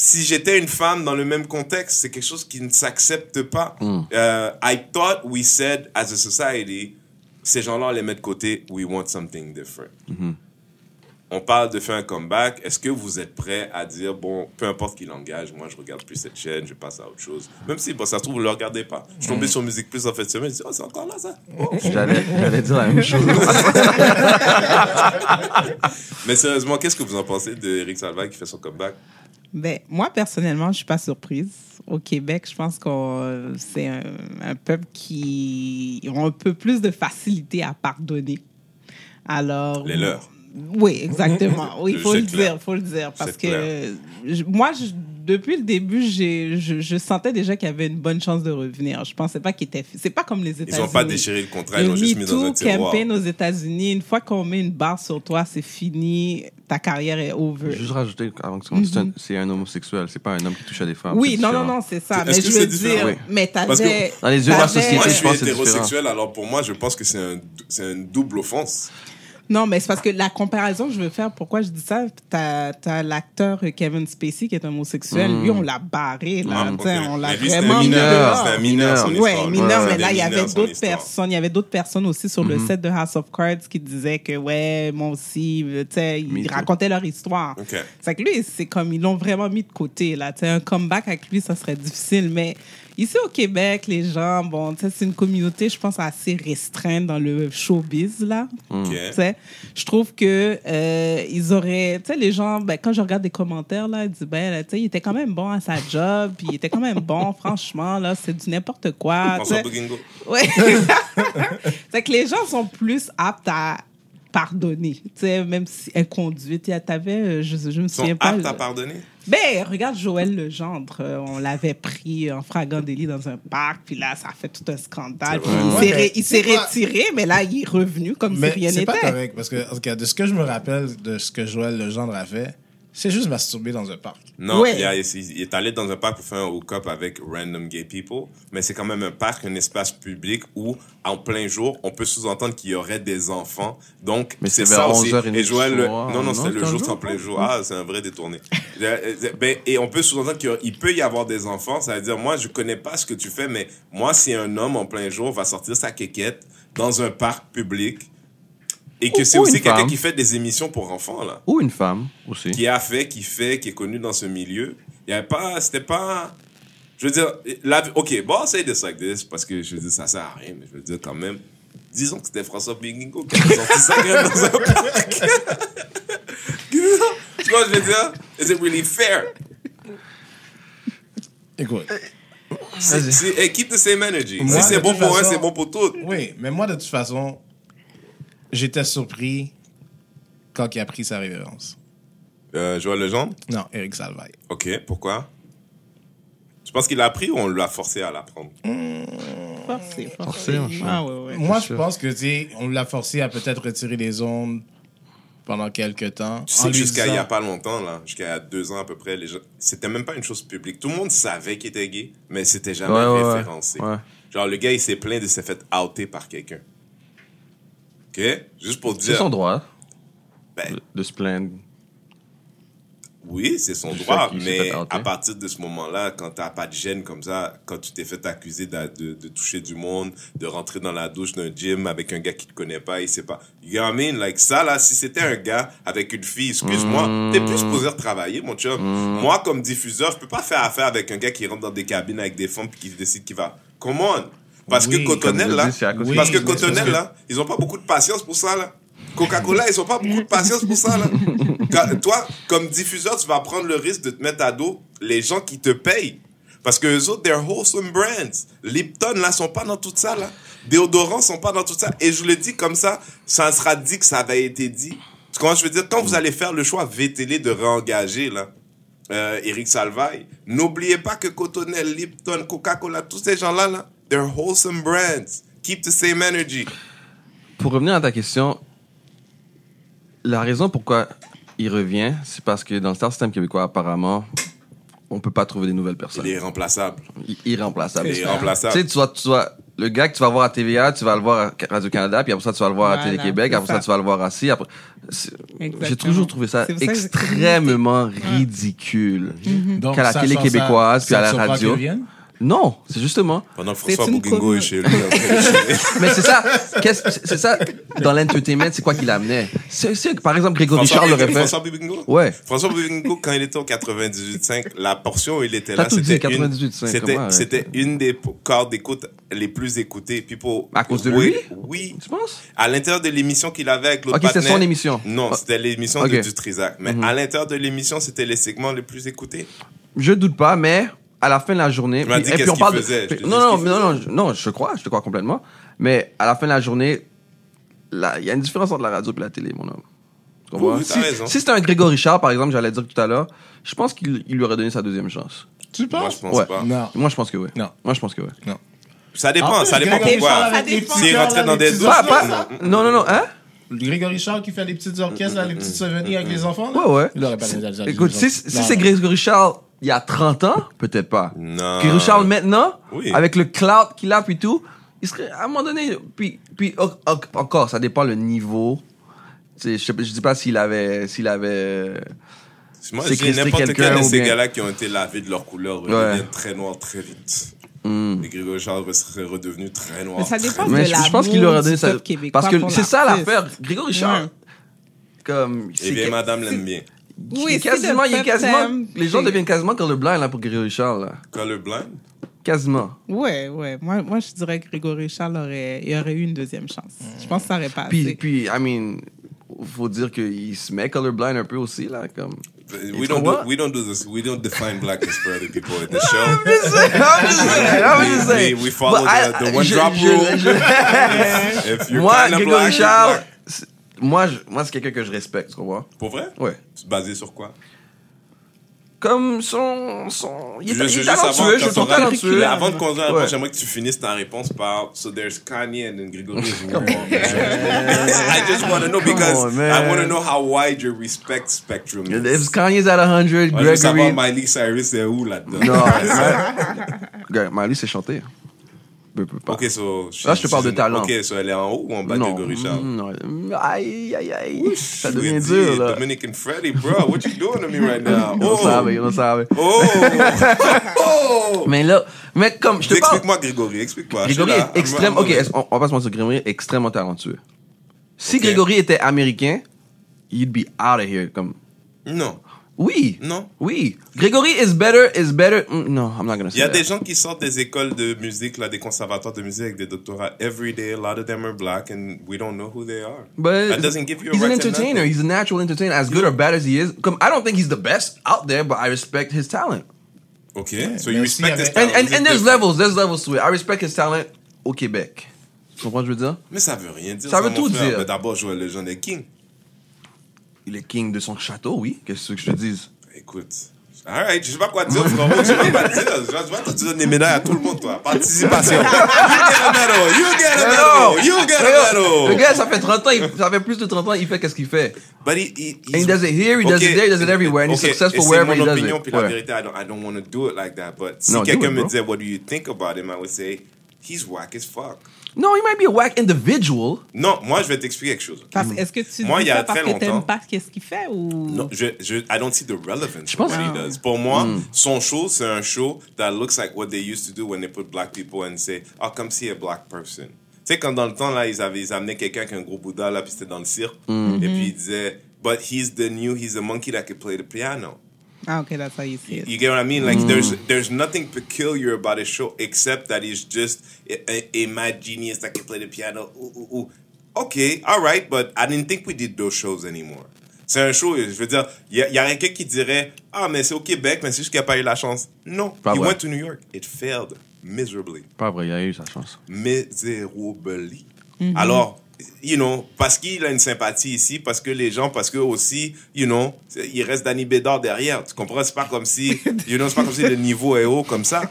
si j'étais une femme dans le même contexte, c'est quelque chose qui ne s'accepte pas. Hmm. Euh, I thought we said as a society, ces gens-là, on les met de côté, we want something different. Mm-hmm. On parle de faire un comeback. Est-ce que vous êtes prêt à dire, bon, peu importe qui l'engage, moi je regarde plus cette chaîne, je passe à autre chose. Même si, bon, ça se trouve, vous ne le regardez pas. Je suis tombé sur Musique Plus en fait de semaine, je dis, oh, c'est encore là ça. J'allais j'allais dire la même chose. Mais sérieusement, qu'est-ce que vous en pensez d'Eric Salva qui fait son comeback? Ben, moi, personnellement, je suis pas surprise. Au Québec, je pense que c'est un, un peuple qui ont un peu plus de facilité à pardonner. Alors. Les leurs. Oui, exactement. Oui, il faut le clair. dire, faut le dire. Parce que je- moi, je- depuis le début, j'ai, je, je sentais déjà qu'il y avait une bonne chance de revenir. Je pensais pas qu'il était. C'est pas comme les États-Unis. Ils n'ont pas déchiré le contrat, ils Le l'ont juste mis dans un tiroir. campaign aux États-Unis, une fois qu'on met une barre sur toi, c'est fini, ta carrière est over. Juste rajouter avant que tu commences, c'est un- c'est un homosexuel, c'est pas un homme qui touche à des femmes. Oui, non, non, non, c'est ça. Est-ce Mais que je veux dire, Oui. mais t'avais. dans les yeux de la société, Moi, je je suis pense que c'est hétérosexuel, alors pour moi, je pense que c'est un, c'est une double offense. Non, mais c'est parce que la comparaison que je veux faire, pourquoi je dis ça, t'as as, l'acteur Kevin Spacey qui est homosexuel. Lui, on l'a barré, là. Ah, Tu sais, ok. On l'a vraiment mineur, un mineur, son Mineur. Ouais, mineur, mais là, il y avait d'autres personnes. Il y avait d'autres personnes aussi sur le set de House of Cards qui disaient que, ouais, moi aussi, tu sais, Me ils too. racontaient leur histoire. Ok. C'est que lui, c'est comme, ils l'ont vraiment mis de côté, là. Tu sais, un comeback avec lui, ça serait difficile, mais ici au Québec, les gens, bon, tu sais, c'est une communauté, je pense, assez restreinte dans le showbiz, là. Ok. Tu sais, je trouve que euh, ils auraient, tu sais, les gens, ben, quand je regarde des commentaires là, ils disent ben, tu sais, il était quand même bon à sa job, puis il était quand même bon, franchement là, c'est du n'importe quoi. Ouais. c'est que les gens sont plus aptes à pardonner, tu sais, même si inconduite. Tu avais, euh, je, je me Ils sont souviens pas. aptes à pardonner? Ben, regarde Joël Legendre. euh, on l'avait pris en fragant délit dans un parc, puis là, ça a fait tout un scandale. Puis il s'est ré- il retiré, mais là, il est revenu comme si Mais rien c'est pas n'était. correct parce que, en tout cas, de ce que je me rappelle de ce que Joël Legendre a fait, c'est juste masturber dans un parc. Non, Ouais. il, a- il est allé dans un parc pour faire un hook-up avec random gay people, mais c'est quand même un parc, un espace public où, en plein jour, on peut sous-entendre qu'il y aurait des enfants. Donc, Mais c'est ça aussi. 11h30 Et Joël, le- non, non, le c'est un jour, jour. c'est en plein jour. Ah, c'est un vrai détourné. Euh, euh, ben, et on peut sous-entendre qu'il peut y avoir des enfants. Ça veut dire, moi, je connais pas ce que tu fais, mais moi, si un homme en plein jour va sortir sa quéquette dans un parc public, et que c'est aussi quelqu'un qui fait des émissions pour enfants, là Ou une femme aussi. qui a fait, qui fait, qui est connu dans ce milieu. Il y avait pas, c'était pas, je veux dire, la, ok, bon, say this like this, parce que je veux dire, ça sert à rien, mais je veux dire quand même, disons que c'était François Bingingo qui a sorti sa graine dans un parc. tu vois je veux dire? Is it really fair? Écoute, C'est, c'est- hey, keep the same energy. Moi, si c'est de bon pour un, c'est bon pour tout. oui, mais moi, de toute façon, j'étais surpris quand il a pris sa révérence. Euh, Joël Legendre? Non, Eric Salvaille. Ok, pourquoi? Tu penses qu'il l'a appris ou on l'a forcé à l'apprendre? Forcé, forcé. Forcé, cher. Ah, ouais, ouais. Moi, je pense que, tu sais, on l'a forcé à peut-être retirer les ondes pendant quelques temps. Tu sais jusqu'à il y a pas longtemps, là, jusqu'à deux ans à peu près, les gens, c'était même pas une chose publique. Tout le monde savait qu'il était gay, mais c'était jamais Ouais, ouais, ouais. référencé. Ouais. Genre, le gars, il s'est plaint de s'être fait outer par quelqu'un. OK? Juste pour C'est dire. son droit ben, de, de se plaindre. oui, c'est son droit, mais à partir de ce moment-là, quand t'as pas de gêne comme ça, quand tu t'es fait accuser de, de, de toucher du monde, de rentrer dans la douche d'un gym avec un gars qui te connaît pas, il sait pas. You know what I mean? Like ça, là, si c'était un gars avec une fille, excuse-moi, Mm. t'es plus supposé retravailler, mon chum. Moi, comme diffuseur, je peux pas faire affaire avec un gars qui rentre dans des cabines avec des femmes puis qui décide qu'il va. Come on! Parce Oui, que je là, dis, Oui, parce que que- là, ils ont pas beaucoup de patience pour ça, là. Coca-Cola, ils ont pas beaucoup de patience pour ça, là. Quand- toi, comme diffuseur, tu vas prendre le risque de te mettre à dos les gens qui te payent. Parce que eux autres, they're wholesome brands. Lipton, là, sont pas dans tout ça, là. Déodorants sont pas dans tout ça. Et je le dis comme ça, ça sera dit que ça avait été dit. Tu comprends je veux dire? Quand vous allez faire le choix VTL de réengager, là, euh, Eric Salvaille, n'oubliez pas que Cotonnelle, Lipton, Coca-Cola, tous ces gens-là, là, they're wholesome brands. Keep the same energy. Pour revenir à ta question, la raison pourquoi il revient, c'est parce que dans le star system québécois, apparemment, on peut pas trouver des nouvelles personnes. Il est irremplaçable. I- irremplaçable. Il est irremplaçable. Tu sais, tu vois, tu vois, le gars que tu vas voir à TVA, tu vas le voir à Radio-Canada, puis après ça, tu vas le voir à Voilà, Télé-Québec, après ça. ça. tu vas le voir à ci. Après... J'ai toujours trouvé ça extrêmement ridicule. Donc, Qu'à la télé ça, québécoise, puis à la radio. Non, c'est justement. Pendant que François Bouguingo est chez lui. Mais c'est ça, qu'est-ce- c'est ça, dans l'entertainment, c'est quoi qu'il amenait? C'est, par exemple, Grégory François Charles l'aurait fait. François Bouguingo? Ouais. François Bouguingo, quand il était au 98.5, la portion où il était là, c'était une, 98.5, c'était, une des cordes d'écoute les plus écoutées. People, À cause de oui, lui? Oui. Tu penses? À l'intérieur de l'émission qu'il avait avec l'autre Ok, c'était son émission. Non, Ah. c'était l'émission. Mhm. de Dutrisac. Mais à l'intérieur de l'émission, c'était les segments les plus écoutés? Je doute pas, mais à la fin de la journée. Tu m'as puis- dit et puis qu'est-ce on parle qu'il de- non, non, non, non, je- non, je te crois, je te crois complètement. Mais à la fin de la journée, il y a une différence entre la radio et la télé, mon homme. Tu comprends? Oui, si, c'était un Grégory Charles, par exemple, j'allais dire tout à l'heure, je pense qu'il il lui aurait donné sa deuxième chance. Tu penses? Moi, je pense Ouais. pas. Non. Moi, je pense que oui. Non. Moi, je pense que oui. Non. Ça dépend, En ça dépend Grégory pourquoi. Les S'il rentrait dans les des Pas, non, non, non, hein? Grégory Charles qui fait les petits orchestres, là, les petites souvenirs avec les enfants. là? Ouais, ouais. Il aurait pas donné ça. Écoute, si, si c'est. Grégory Charles il y a 30 ans, peut-être pas. Non. Grégory Charles maintenant, Oui. avec le cloud qu'il a puis tout, il serait à un moment donné, puis, puis encore, ça dépend le niveau. Je, sais pas- je dis pas s'il avait, s'il avait. Moi, C'est j'ai n'importe quelqu'un quel de ces bien- gars-là qui ont été lavés de leur couleur Ouais. deviennent très noirs très vite. Hmm. Et Grégory Charles serait redevenu très noir. Mais ça très dépend. Mais de je, je pense qu'il lui aurait donné ça. Parce que c'est ça l'affaire. Grégory Charles, Ouais. comme. Et c'est bien, madame l'aime bien. Il Oui, est si quasiment, il est quasiment, les gens c'est- deviennent quasiment colorblind là pour Grégory Charles là. Colorblind? Quasiment. Ouais, ouais. Moi, moi, je dirais que Grégory Charles aurait, il aurait eu une deuxième chance. Je pense que ça aurait pas Puis, assez. puis, I mean, faut dire qu'il se met colorblind un peu aussi là, comme. We don't, do, we don't do this. We don't define blackness for other people at the show. I'm just saying, I'm just We- saying. we- we follow the- I- the one je- drop je- rule. je- If you're Moi, kinda Grégory black, you're Charles, black. C'est- moi, je- moi, c'est quelqu'un que je respecte, tu comprends? Pour vrai? Ouais. C'est basé sur quoi? Comme son, son, il est, Je- je il est talentueux, je trouve va- talentueux. Mais avant de continuer, Ouais. j'aimerais que tu finisses ta réponse par So there's Kanye and then Gregory. I just want to know because on. I want to know how wide your respect spectrum is. If Kanye's at 100, Moi, je veux savoir Gregory. Miley Cyrus est où là-dedans? Non, Miley sait chanter. Peu, peu pas. Ok, so. Là, je te parle de talent. Ok, so elle est en haut ou en bas de non. Gregory Charles? non. Aïe, aïe, aïe. Ça devient dur, là. Dominic and Freddy, bro, what you doing to me right now? On Oh! savait, on savait. Oh! oh! Mais là, mais comme je te parle. Explique-moi Grégory, explique-moi. Grégory est extrême. Ok, on, on va pas se mentir, Grégory est extrêmement talentueux. Si Ok. Grégory était américain, he'd be out of here. Comme, Non, oui. non. Oui. Grégory is better, is better. Mm, No, I'm not gonna say Il y a that. des gens qui sortent des écoles de musique, là, des conservatoires de musique avec des doctorats every day. A lot of them are black and we don't know who they are. But that doesn't give you a he's an right to entertainer. He's a natural entertainer. As good or bad as he is, come, I don't think he's the best out there, but I respect his talent. Okay, so mais you respect his And, talent. and, it and there's levels, there's levels to it. I respect his talent au Québec. Tu comprends ce que je veux dire? Mais ça veut rien dire. Ça veut tout frère. dire. Mais d'abord, Joël Legend est king. Il est king de son château, oui. Qu'est-ce que je te dise? Écoute. Alright, je sais pas quoi dire, frérot. Je sais pas quoi dire. Je je vais te donner des médailles à tout le monde, toi. Participation. You get a medal. You get a medal. You get a Le medal. gars, ça fait 30 ans, il- ça fait plus de 30 ans, il fait qu'est-ce qu'il fait? But he, he, And he does it here, he does it there, he does it everywhere, and he's Okay, successful et c'est wherever he mon does opinion, it. puis la vérité, I don't, I don't want to do it like that. But si No, quelqu'un me disait, what do you think about him, I would say, he's whack as fuck. No, he might be a whack individual. Non, moi, je vais t'expliquer quelque chose. Parce- Est-ce que tu Moi, dis il y a ça parce très que t'aimes longtemps- pas qu'est-ce qu'il fait ou... Non, je, je, I don't see the relevance Je pense- of what he Ah. does. Pour moi, son show, c'est un show that looks like what they used to do when they put black people and say, oh, come see a black person. Tu sais, quand dans le temps, là, ils, avaient, ils amenaient quelqu'un avec un gros Bouddha, là, puis c'était dans le cirque. Et puis ils disaient, but he's the new, he's a monkey that can play the piano. Ah, ok, that's how you see it. You get what I mean? Like there's there's nothing peculiar about his show except that he's just a, a, a mad genius that can play the piano. Ooh, ooh, ooh. Okay, all right, but I didn't think we did those shows anymore. C'est un show, je veux dire, il y, y a quelqu'un qui dirait Ah, mais c'est au Québec, mais c'est juste qu'il n'a pas eu la chance. Non, Pas he vrai. went to New York. It failed miserably. Pas vrai, il a eu sa chance. Miserably. Alors, you know, parce qu'il a une sympathie ici, parce que les gens, parce que aussi, you know, il reste Danny Bédard derrière. Tu comprends? C'est pas comme si, you know, c'est pas comme si le niveau est haut comme ça.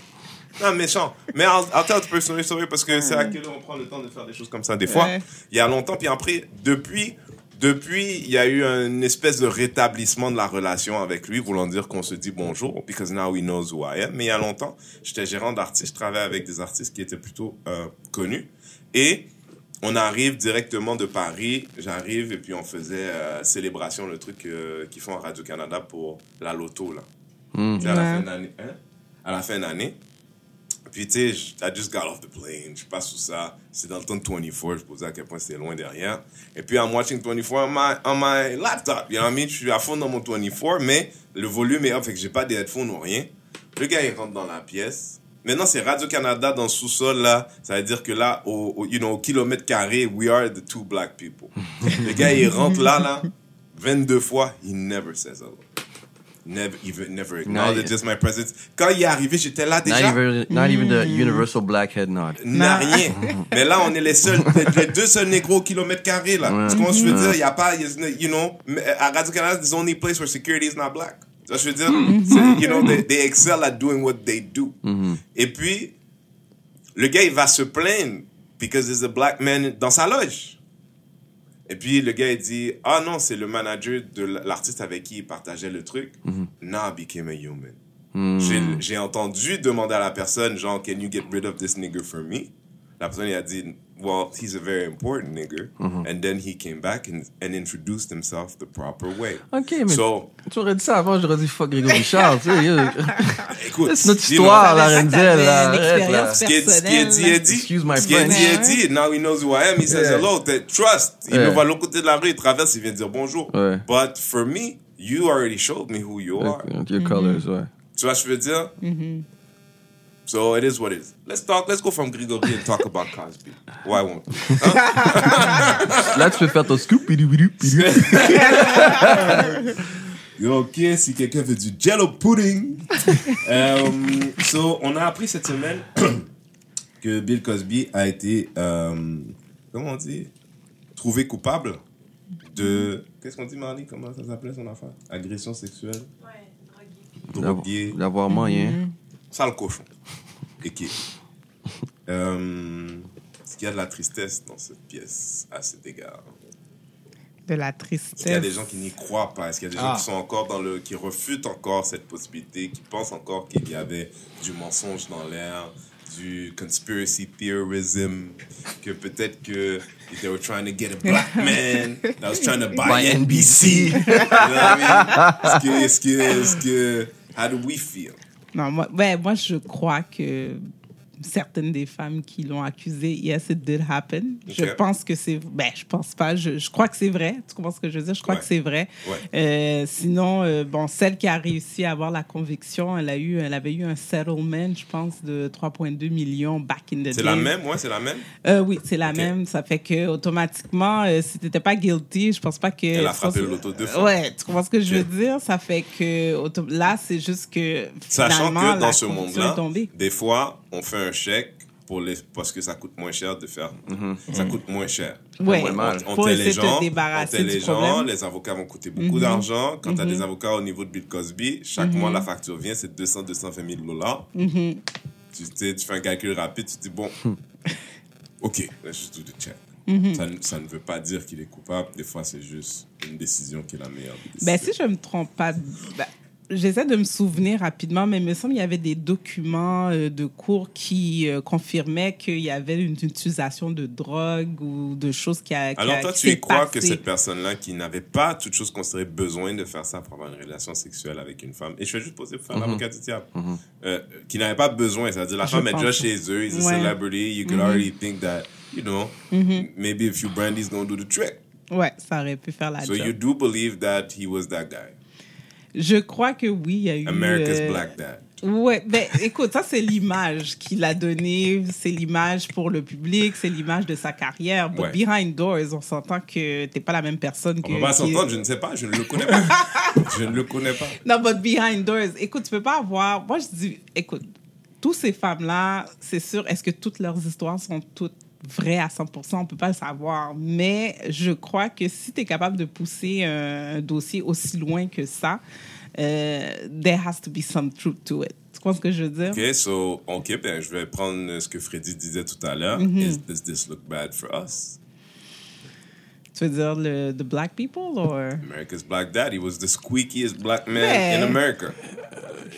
Non, méchant. Mais I'll, I'll tell the personal story parce que c'est à quel on prend le temps de faire des choses comme ça. Des fois, Ouais. il y a longtemps, puis après, depuis Depuis, il y a eu une espèce de rétablissement de la relation avec lui, voulant dire qu'on se dit bonjour, because now he knows who I am. Mais il y a longtemps, j'étais gérant d'artistes, je travaillais avec des artistes qui étaient plutôt euh, connus. Et on arrive directement de Paris, j'arrive et puis on faisait euh, célébration, le truc euh, qu'ils font à Radio-Canada pour la loto, là. C'est à la Ouais. fin d'année. hein? À la fin d'année. Puis, tu sais, I just got off the plane. Je passe sous ça. C'est dans le temps de 24. Je posais à quel point c'était loin derrière. Et puis, I'm watching 24 on my, on my laptop. You know what I mean? Je suis à fond dans mon 24, mais le volume est up, fait que j'ai pas de headphones ou rien. Le gars, il rentre dans la pièce. Maintenant, c'est Radio-Canada dans le sous-sol, là. Ça veut dire que là, au, au- you know, au kilomètre carré, we are the two black people. le gars, il rentre là, là, 22 fois. He never says hello. Never even, never acknowledges my presence. Quand il est arrivé, j'étais là Not déjà. even, not even the universal black head nod. N'a rien. Mais là, on est les seuls, les, deux seuls négros au kilomètre carré, là. Tu comprends ce que je veux dire? Il n'y a pas, you know, à Radio-Canada, it's the only place where security is not black. Tu vois ce que je veux dire? C'est- You know, they, they excel at doing what they do. Et puis, le gars, il va se plaindre because there's a black man dans sa loge. Et puis, le gars, il dit, ah non, c'est le manager de l'artiste avec qui il partageait le truc. Now I became a human. J'ai- J'ai entendu demander à la personne, genre, can you get rid of this nigger for me? La personne, il a dit, well, he's a very important nigger. Mm-hmm. And then he came back and, and introduced himself the proper way. Ok, mais So, tu aurais dit ça avant, j'aurais dit fuck Grégory Charles, tu sais. yo. écoute, C'est notre you know, histoire, la Ça veut dire que Renzel, t'avais là. une Arrête, là. expérience Ce qui est, ce qui est dit est dit. Excuse my Ce qui est French. dit est dit. Now he knows who I am. He says Yeah. hello. T'es- Trust. Il Yeah. me voit de l'autre côté de la rue. Il traverse. Il vient dire bonjour. Ouais. But for me, you already showed me who you are. Your colors, mm-hmm. ouais. Tu vois ce que je veux dire? Mm-hmm. So it is what it is. Let's talk. Let's go from Grigory and talk about Cosby. Why won't we? Là, tu peux faire ton scoop. Ok, si quelqu'un veut du jello pudding? Euh, so, on a appris cette semaine que Bill Cosby a été, euh, comment on dit, trouvé coupable de. Qu'est-ce qu'on dit, Marley? Comment ça s'appelait son affaire? Agression sexuelle? Drogué. D'avoir moyen. Sale cochon. Euh, Est-ce qu'il y a de la tristesse dans cette pièce à cet égard? De la Est-ce qu'il y a tristesse. des gens qui n'y croient pas? Est-ce qu'il y a des gens Ah. qui sont encore dans le, qui refutent encore cette possibilité, qui pensent encore qu'il y avait du mensonge dans l'air, du conspiracy theorism, que peut-être que they were trying to get a black man that was trying to buy, Buy NBC. you know what I mean? Est-ce que, est-ce que, est-ce que, how do we feel? Non, moi, ouais, moi, je crois que certaines des femmes qui l'ont accusé, yes, it did happen. Je pense que c'est... Ben, je pense pas. Je, je crois que c'est vrai. Tu comprends ce que je veux dire? Je crois Ouais. que c'est vrai. Ouais. Euh, sinon, euh, bon, celle qui a réussi à avoir la conviction, elle, a eu, elle avait eu un settlement, je pense, de 3,2 millions back in the day. C'est la même, ouais, c'est la même? Euh, oui, c'est la même. Ça fait que automatiquement, euh, si t'étais pas guilty, je pense pas que. Elle a frappé loto deux fois. Ouais, tu comprends ce que je veux dire? Ça fait que auto- là, c'est juste que. Sachant que dans ce monde-là, des fois, on fait un chèque pour les, parce que ça coûte moins cher de faire. Ça coûte moins cher. Ouais. On, on les gens, on les gens, problème. les avocats vont coûter beaucoup d'argent. Quand tu as des avocats au niveau de Bill Cosby, chaque mois la facture vient, c'est 200, 220 000 dollars. tu, fais un calcul rapide, tu te dis, bon, ok, let's just do the check. ça, ne- ça ne veut pas dire qu'il est coupable. Des fois, c'est juste une décision qui est la meilleure. Ben, décisions. si je me trompe pas, ben, j'essaie de me souvenir rapidement, mais il me semble qu'il y avait des documents euh, de cours qui euh, confirmaient qu'il y avait une utilisation de drogue ou de choses qui a. qui Alors a- toi, qui tu y crois que cette personne-là, qui n'avait pas toute chose considérée besoin de faire ça pour avoir une relation sexuelle avec une femme, et je vais juste poser pour faire l'avocat du diable, euh, qui n'avait pas besoin, c'est-à-dire la Je femme est déjà chez eux, a Ouais. celebrity, you could already think that, you know, maybe a few brandy's gonna do the trick. Ouais, ça aurait pu faire la So job. you do believe that he was that guy, Je crois que oui, il y a eu. America's euh, black dad. Ouais, ben écoute, ça c'est l'image qu'il a donnée, c'est l'image pour le public, c'est l'image de sa carrière. But Ouais. behind doors, on s'entend que t'es pas la même personne que. On va pas s'entendre, je ne sais pas, je ne le connais pas. je ne le connais pas. Non, but behind doors, écoute, tu peux pas avoir. Moi, je dis, écoute, toutes ces femmes-là, c'est sûr, est-ce que toutes leurs histoires sont toutes vraies à 100%? On peut pas le savoir. Mais je crois que si tu es capable de pousser un, dossier aussi loin que ça, euh, there has to be some truth to it. Tu comprends ce que je veux dire? Ok, so, ok, ben, je vais prendre ce que Freddy disait tout à l'heure. Mm-hmm. Is, does this look bad for us? Tu veux dire le the black people or? America's Black Dad. He was the squeakiest black man in America.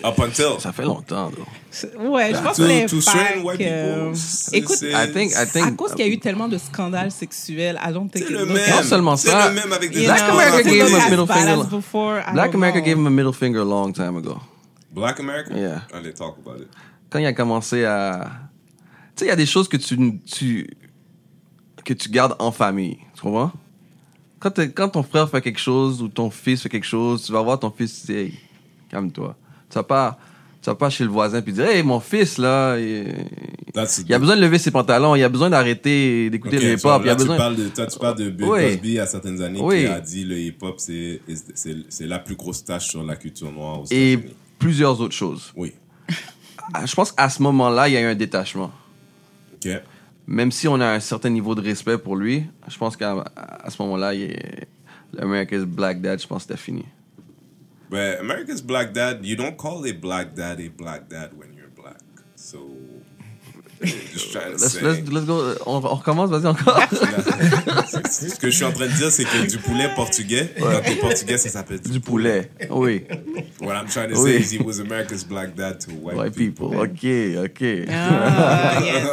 Up until. Ça fait longtemps, though. Ouais, je pense To- que les to certain white euh, people, Écoute, I think, I think. à cause qu'il y a eu tellement de scandales sexuels, I don't think C'est le même. Non seulement ça, le même avec des Black America gave him a middle finger. before, Black America know. gave him a middle finger a long time ago. Black America? Yeah. Allez, talk about it. Quand il a commencé à. Tu sais, il y a des choses que tu, tu, que tu gardes en famille. Tu comprends? Quand, quand ton frère fait quelque chose ou ton fils fait quelque chose, tu vas voir ton fils, tu dis, hey, calme-toi. Tu vas pas. Tu vas pas chez le voisin puis dire Hey, mon fils, là, il, il a besoin de lever ses pantalons, il a besoin d'arrêter d'écouter Ok, le hip-hop, il là, a besoin. tu, parles de, toi, tu parles de Bill Oui. Cosby à certaines années Oui. qui a dit le hip-hop, c'est, c'est, c'est la plus grosse tâche sur la culture noire aux Et plusieurs autres choses. Oui. Ah, Je pense qu'à ce moment-là, il y a eu un détachement. OK. Même si on a un certain niveau de respect pour lui, je pense qu'à ce moment-là, l'America's Black Dad, je pense que c'était fini. But America's Black Dad, you don't call a black dad a black dad when you're black. So, Let's, say. let's, let's go. On, on recommence, vas-y encore. Ce que je suis en train de dire, c'est que du poulet portugais, quand t'es portugais, ça s'appelle du, du poulet. Oui. What I'm trying to Oui. say is he was America's black dad to white, White people. Ok, ok. Ah, yes.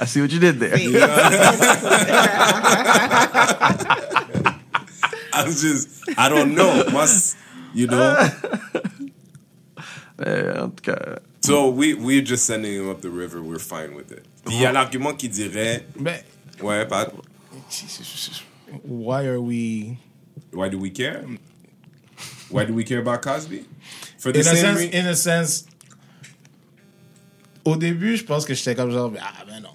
I see what you did there. I'm just, I don't know. You know. Euh, en tout cas, So we we're just sending him up the river. We're fine with it. Puis il y a l'argument qui dirait, Mais, ouais, pas, why are we why do we care? Why do we care about Cosby? For the in a same sense, re- in a sense, au début, je pense que j'étais comme genre, ah ben non.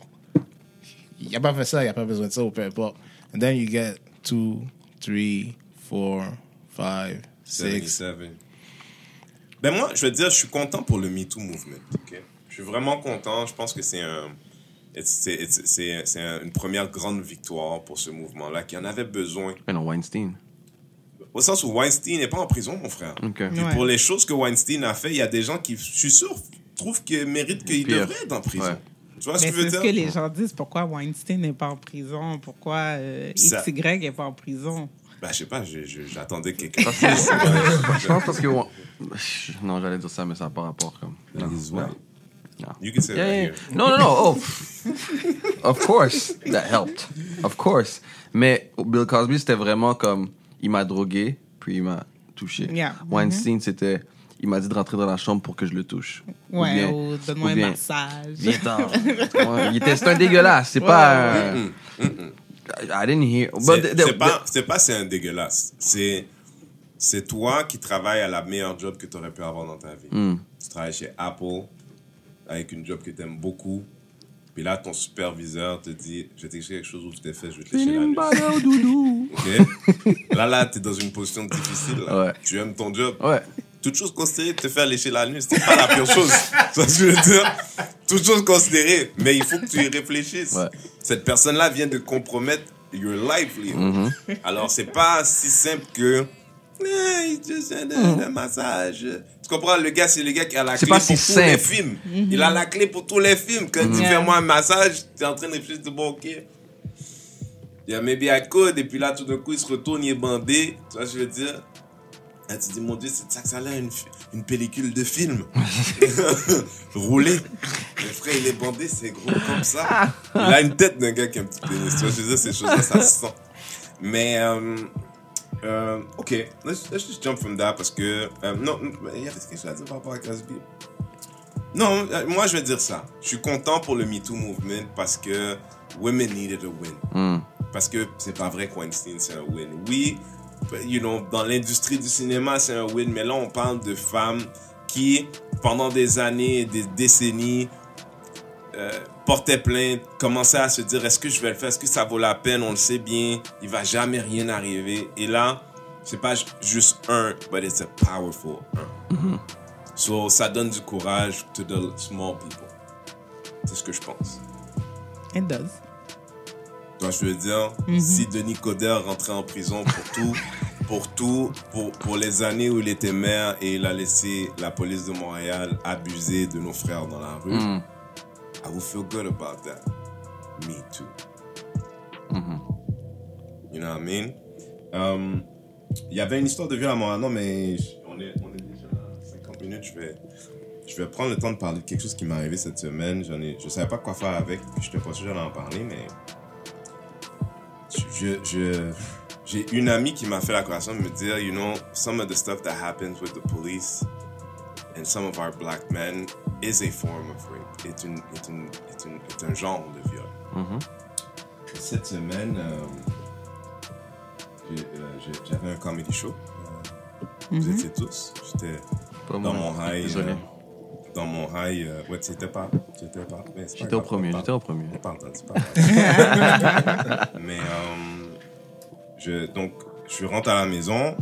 Il a pas fait ça, il a pas besoin de ça, ou peu importe. And then you get two, three, four, five, six. 77. Ben moi, je veux dire, je suis content pour le MeToo movement. ok? Je suis vraiment content. Je pense que c'est un, c'est une première grande victoire pour ce mouvement-là qui en avait besoin. mais non, Weinstein. Au sens où Weinstein n'est pas en prison, mon frère. Ok. Puis Ouais. pour les choses que Weinstein a fait, il y a des gens qui, je suis sûr, trouvent qu'il mérite qu'il devrait être en prison. Ouais. Tu vois ce que je veux c'est ce dire? que les gens disent. Pourquoi Weinstein n'est pas en prison? Pourquoi euh, XY n'est pas en prison? Ben, je sais pas, j'attendais quelqu'un. Je pense parce que. Non, j'allais dire ça, mais ça n'a pas rapport. Comme... Non, non. white. Non. You can say Yeah, that yeah. here. No, no, no. Oh, of course, that helped. Of course. Mais Bill Cosby, c'était vraiment comme il m'a drogué, puis il m'a touché. Yeah. Weinstein, c'était il m'a dit de rentrer dans la chambre pour que je le touche. Ou Ouais, bien- ou donne-moi ou un bien, massage. Viens-t'en. Ouais, il était, c'est un dégueulasse. C'est pas. I didn't hear. But C'est pas, c'est pas c'est un dégueulasse. C'est, c'est toi qui travailles à la meilleure job que tu aurais pu avoir dans ta vie. Hmm. Tu travailles chez Apple avec une job que tu aimes beaucoup. Puis là, ton superviseur te dit Je vais t'écrire quelque chose où tu t'es fait, je vais te lécher la nuit. Bada doudou. Ok? Là, là, tu es dans une position difficile. là. Ouais. Tu aimes ton job. Ouais. Toute chose considérée, te faire lécher la nuit, c'est pas la pire chose. Tu vois ce que je veux dire? Toute chose considérée. Mais il faut que tu y réfléchisses. Ouais. Cette personne-là vient de compromettre your livelihood. Mm-hmm. Alors, c'est pas si simple que. Eh, il te fait un, un massage. Tu comprends? Le gars, c'est le gars qui a la Mm-hmm. Clé pas pour si tous les films. Il a la clé pour tous les films. Quand tu Yeah. fais moi un massage, tu es en train de réfléchir, bon, ok. Yeah, maybe I could. Et puis là, tout d'un coup, il se retourne, il est bandé. Tu vois ce que je veux dire? Et tu dis, mon Dieu, c'est ça que ça a l'air, une, une pellicule de film. Roulé. Le frère, il est bandé, c'est gros comme ça. Il a une tête d'un gars qui a un petit pénis. Tu vois, je veux dire, ces choses-là, ça se sent. Mais, euh, euh, ok, let's, let's just jump from that parce que, euh, non, il y avait quelque chose à dire par rapport à Cosby. Non, euh, moi, je vais dire ça. Je suis content pour le MeToo movement parce que women needed a win. Parce que c'est pas vrai que Weinstein, c'est un win. Oui, you know, dans l'industrie du cinéma, c'est un win, mais là, on parle de femmes qui, pendant des années et des décennies, euh, portaient plainte, commençaient à se dire est-ce que je vais le faire, est-ce que ça vaut la peine, on le sait bien, il va jamais rien arriver. Et là, c'est pas ju- juste un, but it's a powerful un. So, ça donne du courage to the small people. C'est ce que je pense. It does. Toi, je veux dire, si Denis Coderre rentrait en prison pour tout, pour tout, pour, pour les années où il était maire et il a laissé la police de Montréal abuser de nos frères dans la rue, I would feel good about that. Me too. You know what I mean? Um, Il y avait une histoire de viol à Montréal, non, mais je- on est, on est déjà à 50 minutes. Je vais, je vais prendre le temps de parler de quelque chose qui m'est arrivé cette semaine. J'en ai, je savais pas quoi faire avec, puis je n'étais pas sûr d'en parler, mais je, je, j'ai une amie qui m'a fait la correction de me dire, you know, some of the stuff that happens with the police and some of our black men is a form of rape. Est, une, est, une, est, une, est un genre de viol. Cette semaine, euh, j'ai, euh, j'avais un comedy show. Euh, Vous étiez tous. J'étais Pas dans moi. mon high. Désolé. euh, dans mon high. euh, ouais, c'était pas. C'était pas. mais c'est pas J'étais au premier, j'étais au premier. entendu, c'est pas grave. Mais euh, je, donc, je rentre à la maison.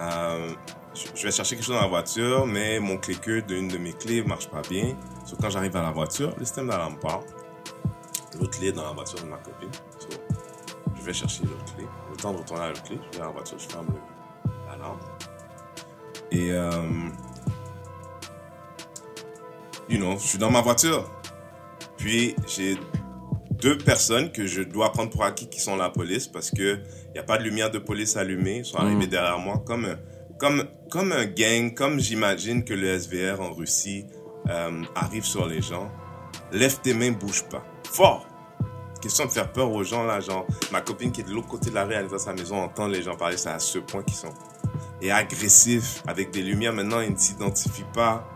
euh, je, je vais chercher quelque chose dans la voiture, mais mon cliqueur d'une de mes clés marche pas bien. So, quand j'arrive à la voiture, le système d'alarme part. L'autre clé est dans la voiture de ma copine. So, je vais chercher l'autre clé. Le temps de retourner à l'autre clé, je vais dans la voiture, je ferme l'alarme. Et, euh, you know, je suis dans ma voiture. Puis, j'ai deux personnes que je dois prendre pour acquis qui sont la police parce que il y a pas de lumière de police allumée. Ils sont arrivés derrière moi comme un, comme, comme un gang, comme j'imagine que le SVR en Russie euh, arrive sur les gens. Lève tes mains, bouge pas. Fort! Question de faire peur aux gens, là, genre, ma copine qui est de l'autre côté de la rue, elle est dans sa maison, entend les gens parler, c'est à ce point qu'ils sont. Et agressifs, avec des lumières, maintenant, ils ne s'identifient pas.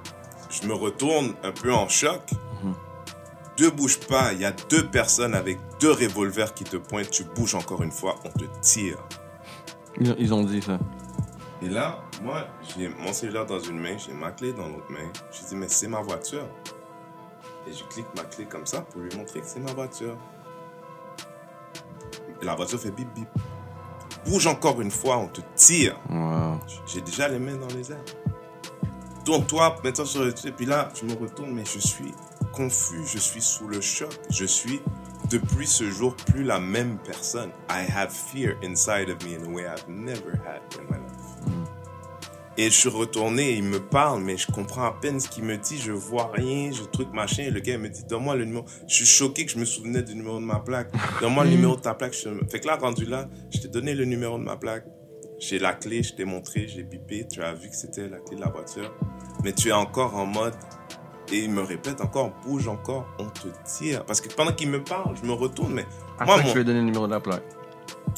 Je me retourne un peu en choc. Deux bouge pas, il y a deux personnes avec deux revolvers qui te pointent, tu bouges encore une fois, on te tire. Ils, ils ont dit ça. Et là, moi, j'ai mon cellulaire dans une main, j'ai ma clé dans l'autre main. Je dis, mais c'est ma voiture. Et je clique ma clé comme ça pour lui montrer que c'est ma voiture. Et la voiture fait bip bip. Bouge encore une fois, on te tire. Wow. J'ai déjà les mains dans les airs. Tourne-toi, mets-toi sur le Et puis là, je me retourne, mais je suis confus, je suis sous le choc. Je suis, depuis ce jour, plus la même personne. I have fear inside of me in a way I've never had in my life. Et je suis retourné, il me parle, mais je comprends à peine ce qu'il me dit, je vois rien, je truc machin. Et le gars il me dit, donne-moi le numéro. Je suis choqué que je me souvenais du numéro de ma plaque. Donne-moi le numéro de ta plaque. Je... Fait que là, rendu là, je t'ai donné le numéro de ma plaque. J'ai la clé, je t'ai montré, j'ai bipé, tu as vu que c'était la clé de la voiture. Mais tu es encore en mode, et il me répète encore, bouge encore, on te tire. Parce que pendant qu'il me parle, je me retourne, mais Après, moi, mon- lui as donné le numéro de la plaque.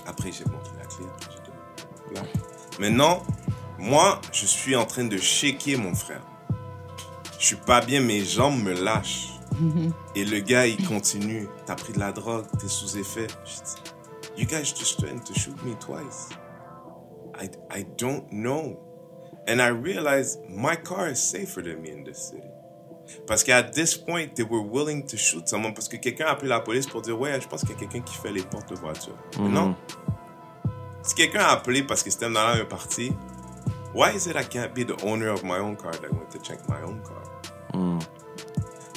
après, j'ai montré la clé. après, j'ai donné. Maintenant, moi, je suis en train de shaker mon frère. Je suis pas bien, mes jambes me lâchent. Et le gars, il continue. T'as pris de la drogue, t'es sous effet. Je dis, you guys just trying to shoot me twice. I, I don't know. And I realized my car is safer than me in this city. Parce qu'à this point, they were willing to shoot someone. Parce que quelqu'un a appelé la police pour dire, ouais, je pense qu'il y a quelqu'un qui fait les portes de voiture. Mais non. Si quelqu'un a appelé parce que c'était dans un parti, why is it I can't be the owner of my own car that went to check my own car? Hmm.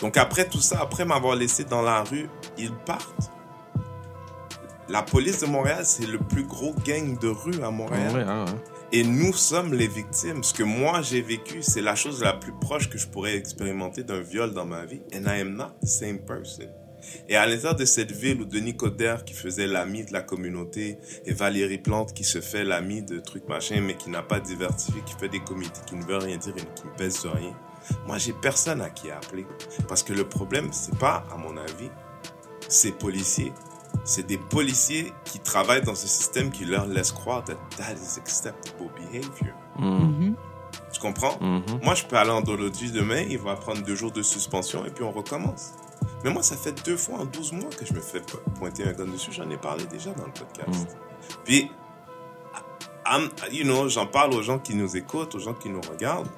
Donc après tout ça, après m'avoir laissé dans la rue, ils partent. La police de Montréal, c'est le plus gros gang de rue à Montréal. Ouais, ah ouais. Et nous sommes les victimes. Ce que moi j'ai vécu, c'est la chose la plus proche que je pourrais expérimenter d'un viol dans ma vie. And I am not the same person. Et à l'intérieur de cette ville où Denis Coderre, qui faisait l'ami de la communauté, et Valérie Plante, qui se fait l'ami de trucs machin, mais qui n'a pas diversifié, qui fait des comités qui ne veulent rien dire et qui ne pèsent sur rien. Moi, j'ai personne à qui appeler. Parce que le problème, c'est pas, à mon avis, ces policiers. C'est des policiers qui travaillent dans ce système qui leur laisse croire that that is acceptable behavior. Hmm. Tu comprends? Mhm. Moi, je peux aller en dologie demain, il va prendre deux jours de suspension et puis on recommence. Mais moi, ça fait deux fois en 12 mois que je me fais po- pointer un gun dessus. J'en ai parlé déjà dans le podcast. Puis, I'm- you know, j'en parle aux gens qui nous écoutent, aux gens qui nous regardent.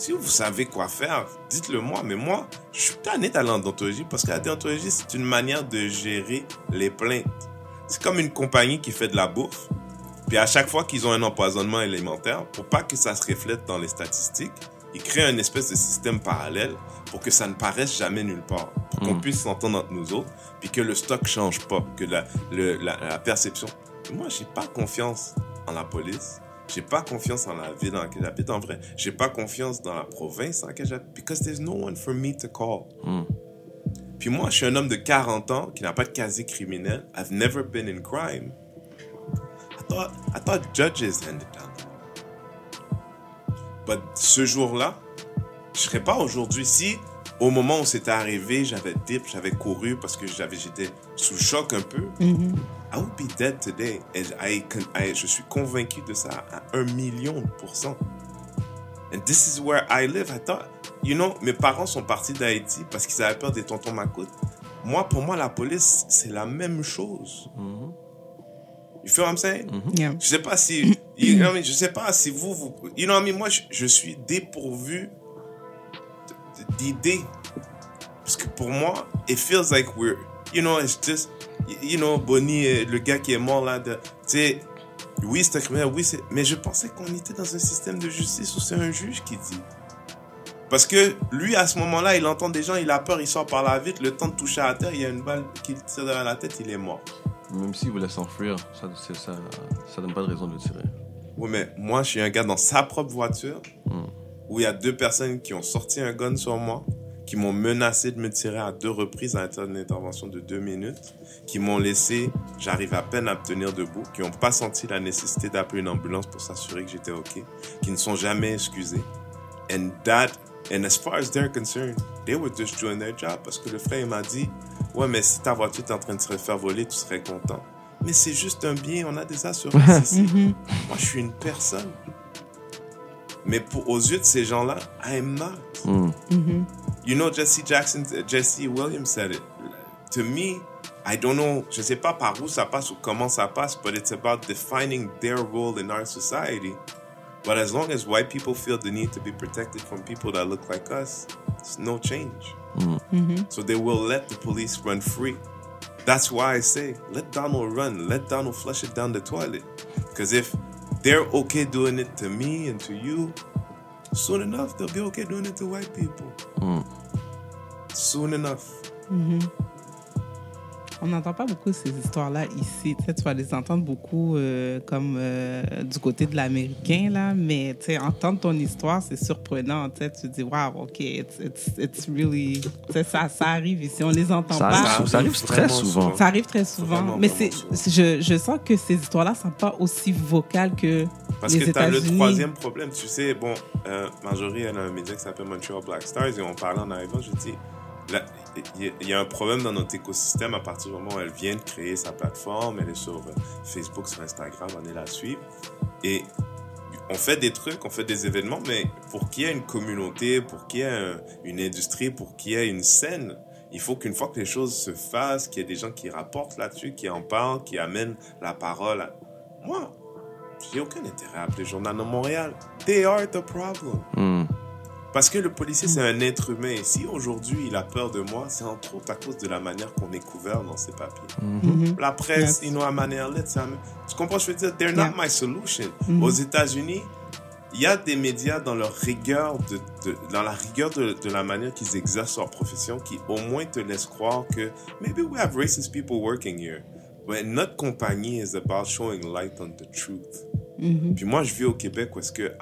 Si vous savez quoi faire, dites-le moi. Mais moi, je suis tanné d'aller en déontologie parce que la déontologie, c'est une manière de gérer les plaintes. C'est comme une compagnie qui fait de la bouffe. Puis à chaque fois qu'ils ont un empoisonnement alimentaire, pour pas que ça se reflète dans les statistiques, ils créent un espèce de système parallèle pour que ça ne paraisse jamais nulle part. Pour qu'on puisse s'entendre entre nous autres, puis que le stock change pas, que la, le- la, la perception. Moi, j'ai pas confiance en la police. J'ai pas confiance en la ville dans laquelle j'habite en vrai. J'ai pas confiance dans la province dans laquelle j'habite. Because there's no one for me to call. Hmm. Puis moi, je suis un homme de 40 ans qui n'a pas de casier criminel. I've never been in crime. thought, I thought judges handed down. But ce jour-là, je serais pas aujourd'hui si au moment où c'était arrivé, j'avais dip, j'avais couru parce que j'avais, j'étais sous choc un peu. I would be dead today. Et I, con- I- je suis convaincu de ça à un million de pourcents. And this is where I live. I thought, you know, mes parents sont partis d'Haïti parce qu'ils avaient peur des tontons macoutes. Moi, pour moi, la police, c'est la même chose. You feel what I'm saying? Yeah. Je sais pas si, you know what I mean? je sais pas si vous, vous you know what I mean? Moi, je, je suis dépourvu d'idées. Parce que pour moi, it feels like we're, you know, it's just, you know, Bonnie, le gars qui est mort là, tu sais, oui, c'est un criminel, oui, c'est, mais je pensais qu'on était dans un système de justice où c'est un juge qui dit. Parce que lui, à ce moment-là, il entend des gens, il a peur, il sort par la vitre, le temps de toucher à terre, il y a une balle qui le tire dans la tête, il est mort. Même s'il voulait s'enfuir, ça, ça, ça donne pas de raison de le tirer. Oui, mais moi, je suis un gars dans sa propre voiture Hmm. où il y a deux personnes qui ont sorti un gun sur moi, qui m'ont menacé de me tirer à deux reprises à l'intérieur d'une intervention de deux minutes, qui m'ont laissé, j'arrive à peine à me tenir debout, qui n'ont pas senti la nécessité d'appeler une ambulance pour s'assurer que j'étais OK, qui ne sont jamais excusés. And that, and as far as they're concerned, they were just doing their job parce que le frère il m'a dit, ouais, mais si ta voiture est en train de se faire voler, tu serais content. Mais c'est juste un bien, on a des assurances ici. Moi, je suis une personne. Mais pour, aux yeux de ces gens-là, I am not. Mm. You know, Jesse Jackson, uh, Jesse Williams said it. To me, I don't know, je sais pas par où ça passe ou comment ça passe, but it's about defining their role in our society. But as long as white people feel the need to be protected from people that look like us, it's no change. Mm-hmm. Mm-hmm. So they will let the police run free. That's why I say, let Donald run. Let Donald flush it down the toilet. Because if they're okay doing it to me and to you, soon enough, they'll be okay doing it to white people. Hmm. Soon enough. Mm-hmm. On n'entend pas beaucoup ces histoires-là ici. Tu, sais, tu vas les entendre beaucoup euh, comme euh, du côté de l'américain, là. Mais tu sais, entendre ton histoire, c'est surprenant. Tu sais, tu te dis, wow, OK, it's, it's, it's really. Tu sais, ça, ça arrive ici. On les entend Ça pas. arrive, ça arrive très souvent. Ça arrive très souvent. Vraiment, mais vraiment c'est, je, je sens que ces histoires-là sont pas aussi vocales que Parce les que t'as le États-Unis. troisième problème. Tu sais, bon, euh, Marjorie, elle a un média qui s'appelle Montreal Black Stars et on parlait en arrivant, je dis, il y a- un problème dans notre écosystème à partir du moment où elle vient de créer sa plateforme, elle est sur euh, Facebook, sur Instagram, on est la suivre. Et on fait des trucs, on fait des événements, mais pour qu'il y ait une communauté, pour qu'il y ait un- une industrie, pour qu'il y ait une scène, il faut qu'une fois que les choses se fassent, qu'il y ait des gens qui rapportent là-dessus, qui en parlent, qui amènent la parole. À... Moi, j'ai aucun intérêt à appeler le journal de Montréal. They are the problem. Mm. Parce que le policier, c'est un être humain. Et si aujourd'hui il a peur de moi, c'est entre autres à cause de la manière qu'on est couvert dans ses papiers. Mhm. La presse, Yes. you know, à manière Tu comprends, je veux dire, they're Yeah. not my solution. Mhm. Aux États-Unis, il y a des médias dans leur rigueur, de, de- dans la rigueur de, de la manière qu'ils exercent leur profession, qui au moins te laissent croire que maybe we have racist people working here. But notre compagnie is about showing light on the truth. Puis moi, je vis au Québec où est-ce que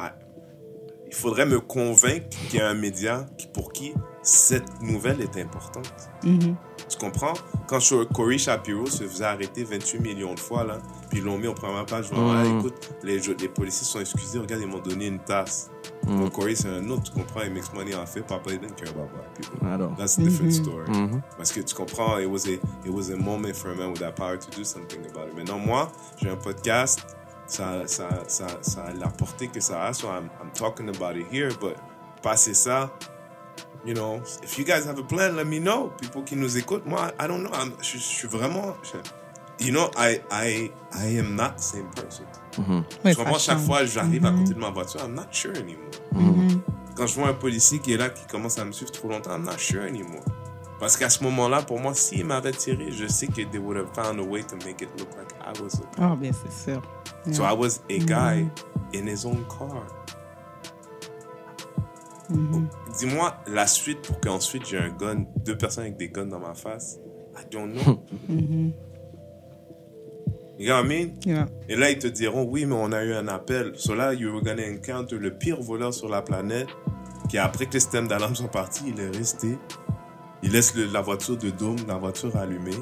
il faudrait me convaincre qu'il y a un média pour qui cette nouvelle est importante. Tu comprends? Quand Corey Shapiro se faisait arrêter 28 millions de fois, là, puis ils l'ont mis en première page, genre, Ah, écoute, les, les policiers sont excusés, regarde, ils m'ont donné une tasse. Donc, Corey, c'est un autre, tu comprends, il makes money en fait, papa, didn't care about black people. That's a different story. Mhm. Parce que tu comprends, it was, a, it was a moment for a man with that power to do something about it. Maintenant, moi, j'ai un podcast, ça, ça, ça, ça a la portée que ça a, so I'm, I'm talking about it here, but passer ça, you know, if you guys have a plan, let me know. People qui nous écoutent, moi, I don't know, I'm- je, je suis vraiment, je- you know, I, I, I am not the same person. Comprends, ça chaque fois, j'arrive à côté de ma voiture, I'm not sure anymore. Quand je vois un policier qui est là, qui commence à me suivre trop longtemps, I'm not sure anymore. Parce qu'à ce moment-là, pour moi, s'il m'avait tiré, je sais que they would have found a way to make it look like I was a Ah, bien, c'est sûr. So I was a guy in his own car. Dis-moi la suite pour qu'ensuite j'ai un gun, deux personnes avec des guns dans ma face. I don't know. You know what I mean? Yeah. Et là, ils te diront, oui, mais on a eu un appel. So là, you were gonna encounter le pire voleur sur la planète, qui après que les systèmes d'alarme sont partis, il est resté. Il laisse le- la voiture de Dôme, la voiture allumée.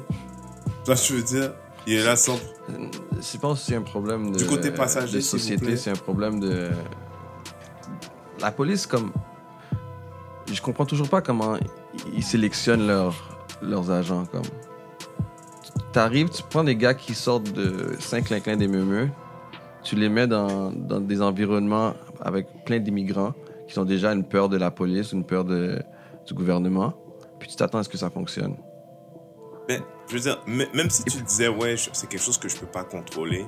Toi, je veux dire, Il est là sans. Je pense que c'est un problème de, Du côté passager, de société, c'est un problème de. La police, comme. Je comprends toujours pas comment ils sélectionnent leurs, leurs agents. Comme. T'arrives, tu prends des gars qui sortent de Saint-Clinclin des Meumeux, tu les mets dans, dans des environnements avec plein d'immigrants qui ont déjà une peur de la police, une peur de, du gouvernement, puis tu t'attends à ce que ça fonctionne. Mais, je veux dire, même si tu disais, ouais, c'est quelque chose que je peux pas contrôler,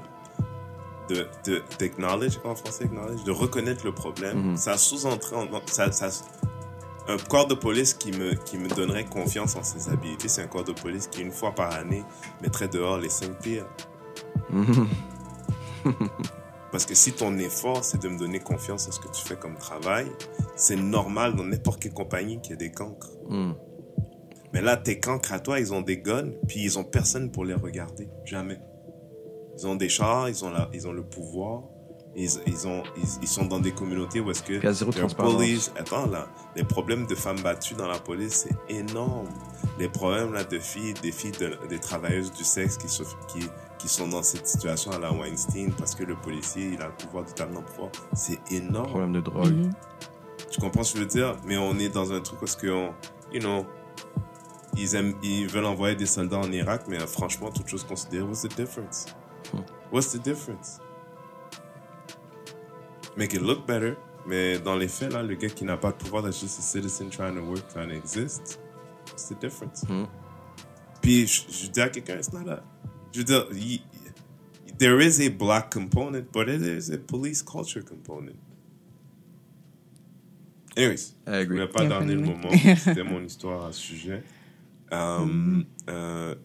de, de, en français, acknowledge, de reconnaître le problème, Mhm. ça sous-entrait, en- ça, ça, un corps de police qui me, qui me donnerait confiance en ses habilités, c'est un corps de police qui, une fois par année, mettrait dehors les cinq pires. Parce que si ton effort, c'est de me donner confiance en ce que tu fais comme travail, c'est normal dans n'importe quelle compagnie qu'il y ait des cancres. Hmm. Mais là, tes cancres à toi, ils ont des guns, puis ils ont personne pour les regarder. Jamais. Ils ont des chars, ils ont, la, ils ont le pouvoir. Ils, ils, ont, ils, ils sont dans des communautés où est-ce que... Il y a zéro bullies. Attends, là, les problèmes de femmes battues dans la police, c'est énorme. Les problèmes, là, de filles, des filles, de, des travailleuses du sexe qui, se, qui, qui sont dans cette situation à la Weinstein parce que le policier, il a le pouvoir du talent pouvoir. C'est énorme. Problème de drogue. Tu comprends ce que je veux dire? Mais on est dans un truc parce que, on- you know, ils, aiment, ils veulent envoyer des soldats en Irak, mais euh, franchement, toute chose considérée, what's the difference? Hmm. What's the difference? Make it look better, mais dans les faits, là, le gars qui n'a pas de pouvoir, that's just a citizen trying to work, trying to exist. What's the difference? Hmm. Puis, je, je dis à quelqu'un, it's not a. Je veux dire, y- there is a black component, but it is a police culture component. Anyways, I je agree. voulais pas donner le moment. C'était mon histoire à ce sujet. Um, euh,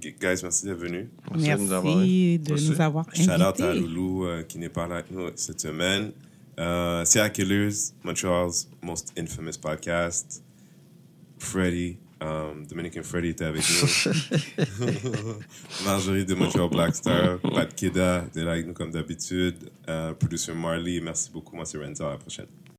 guys, merci d'être venus. Merci de nous avoir- de nous avoir Shout out à invités. Loulou euh, qui n'est pas là avec nous cette semaine. Euh, Serial Killers, Montreal's most infamous podcast. Freddy, um, Dominican Freddy était avec nous. Marjorie de Montreal Black Star, Pat Kida était là avec nous comme d'habitude. Euh, producer Marley, merci beaucoup. Moi, c'est Renzo. À la prochaine.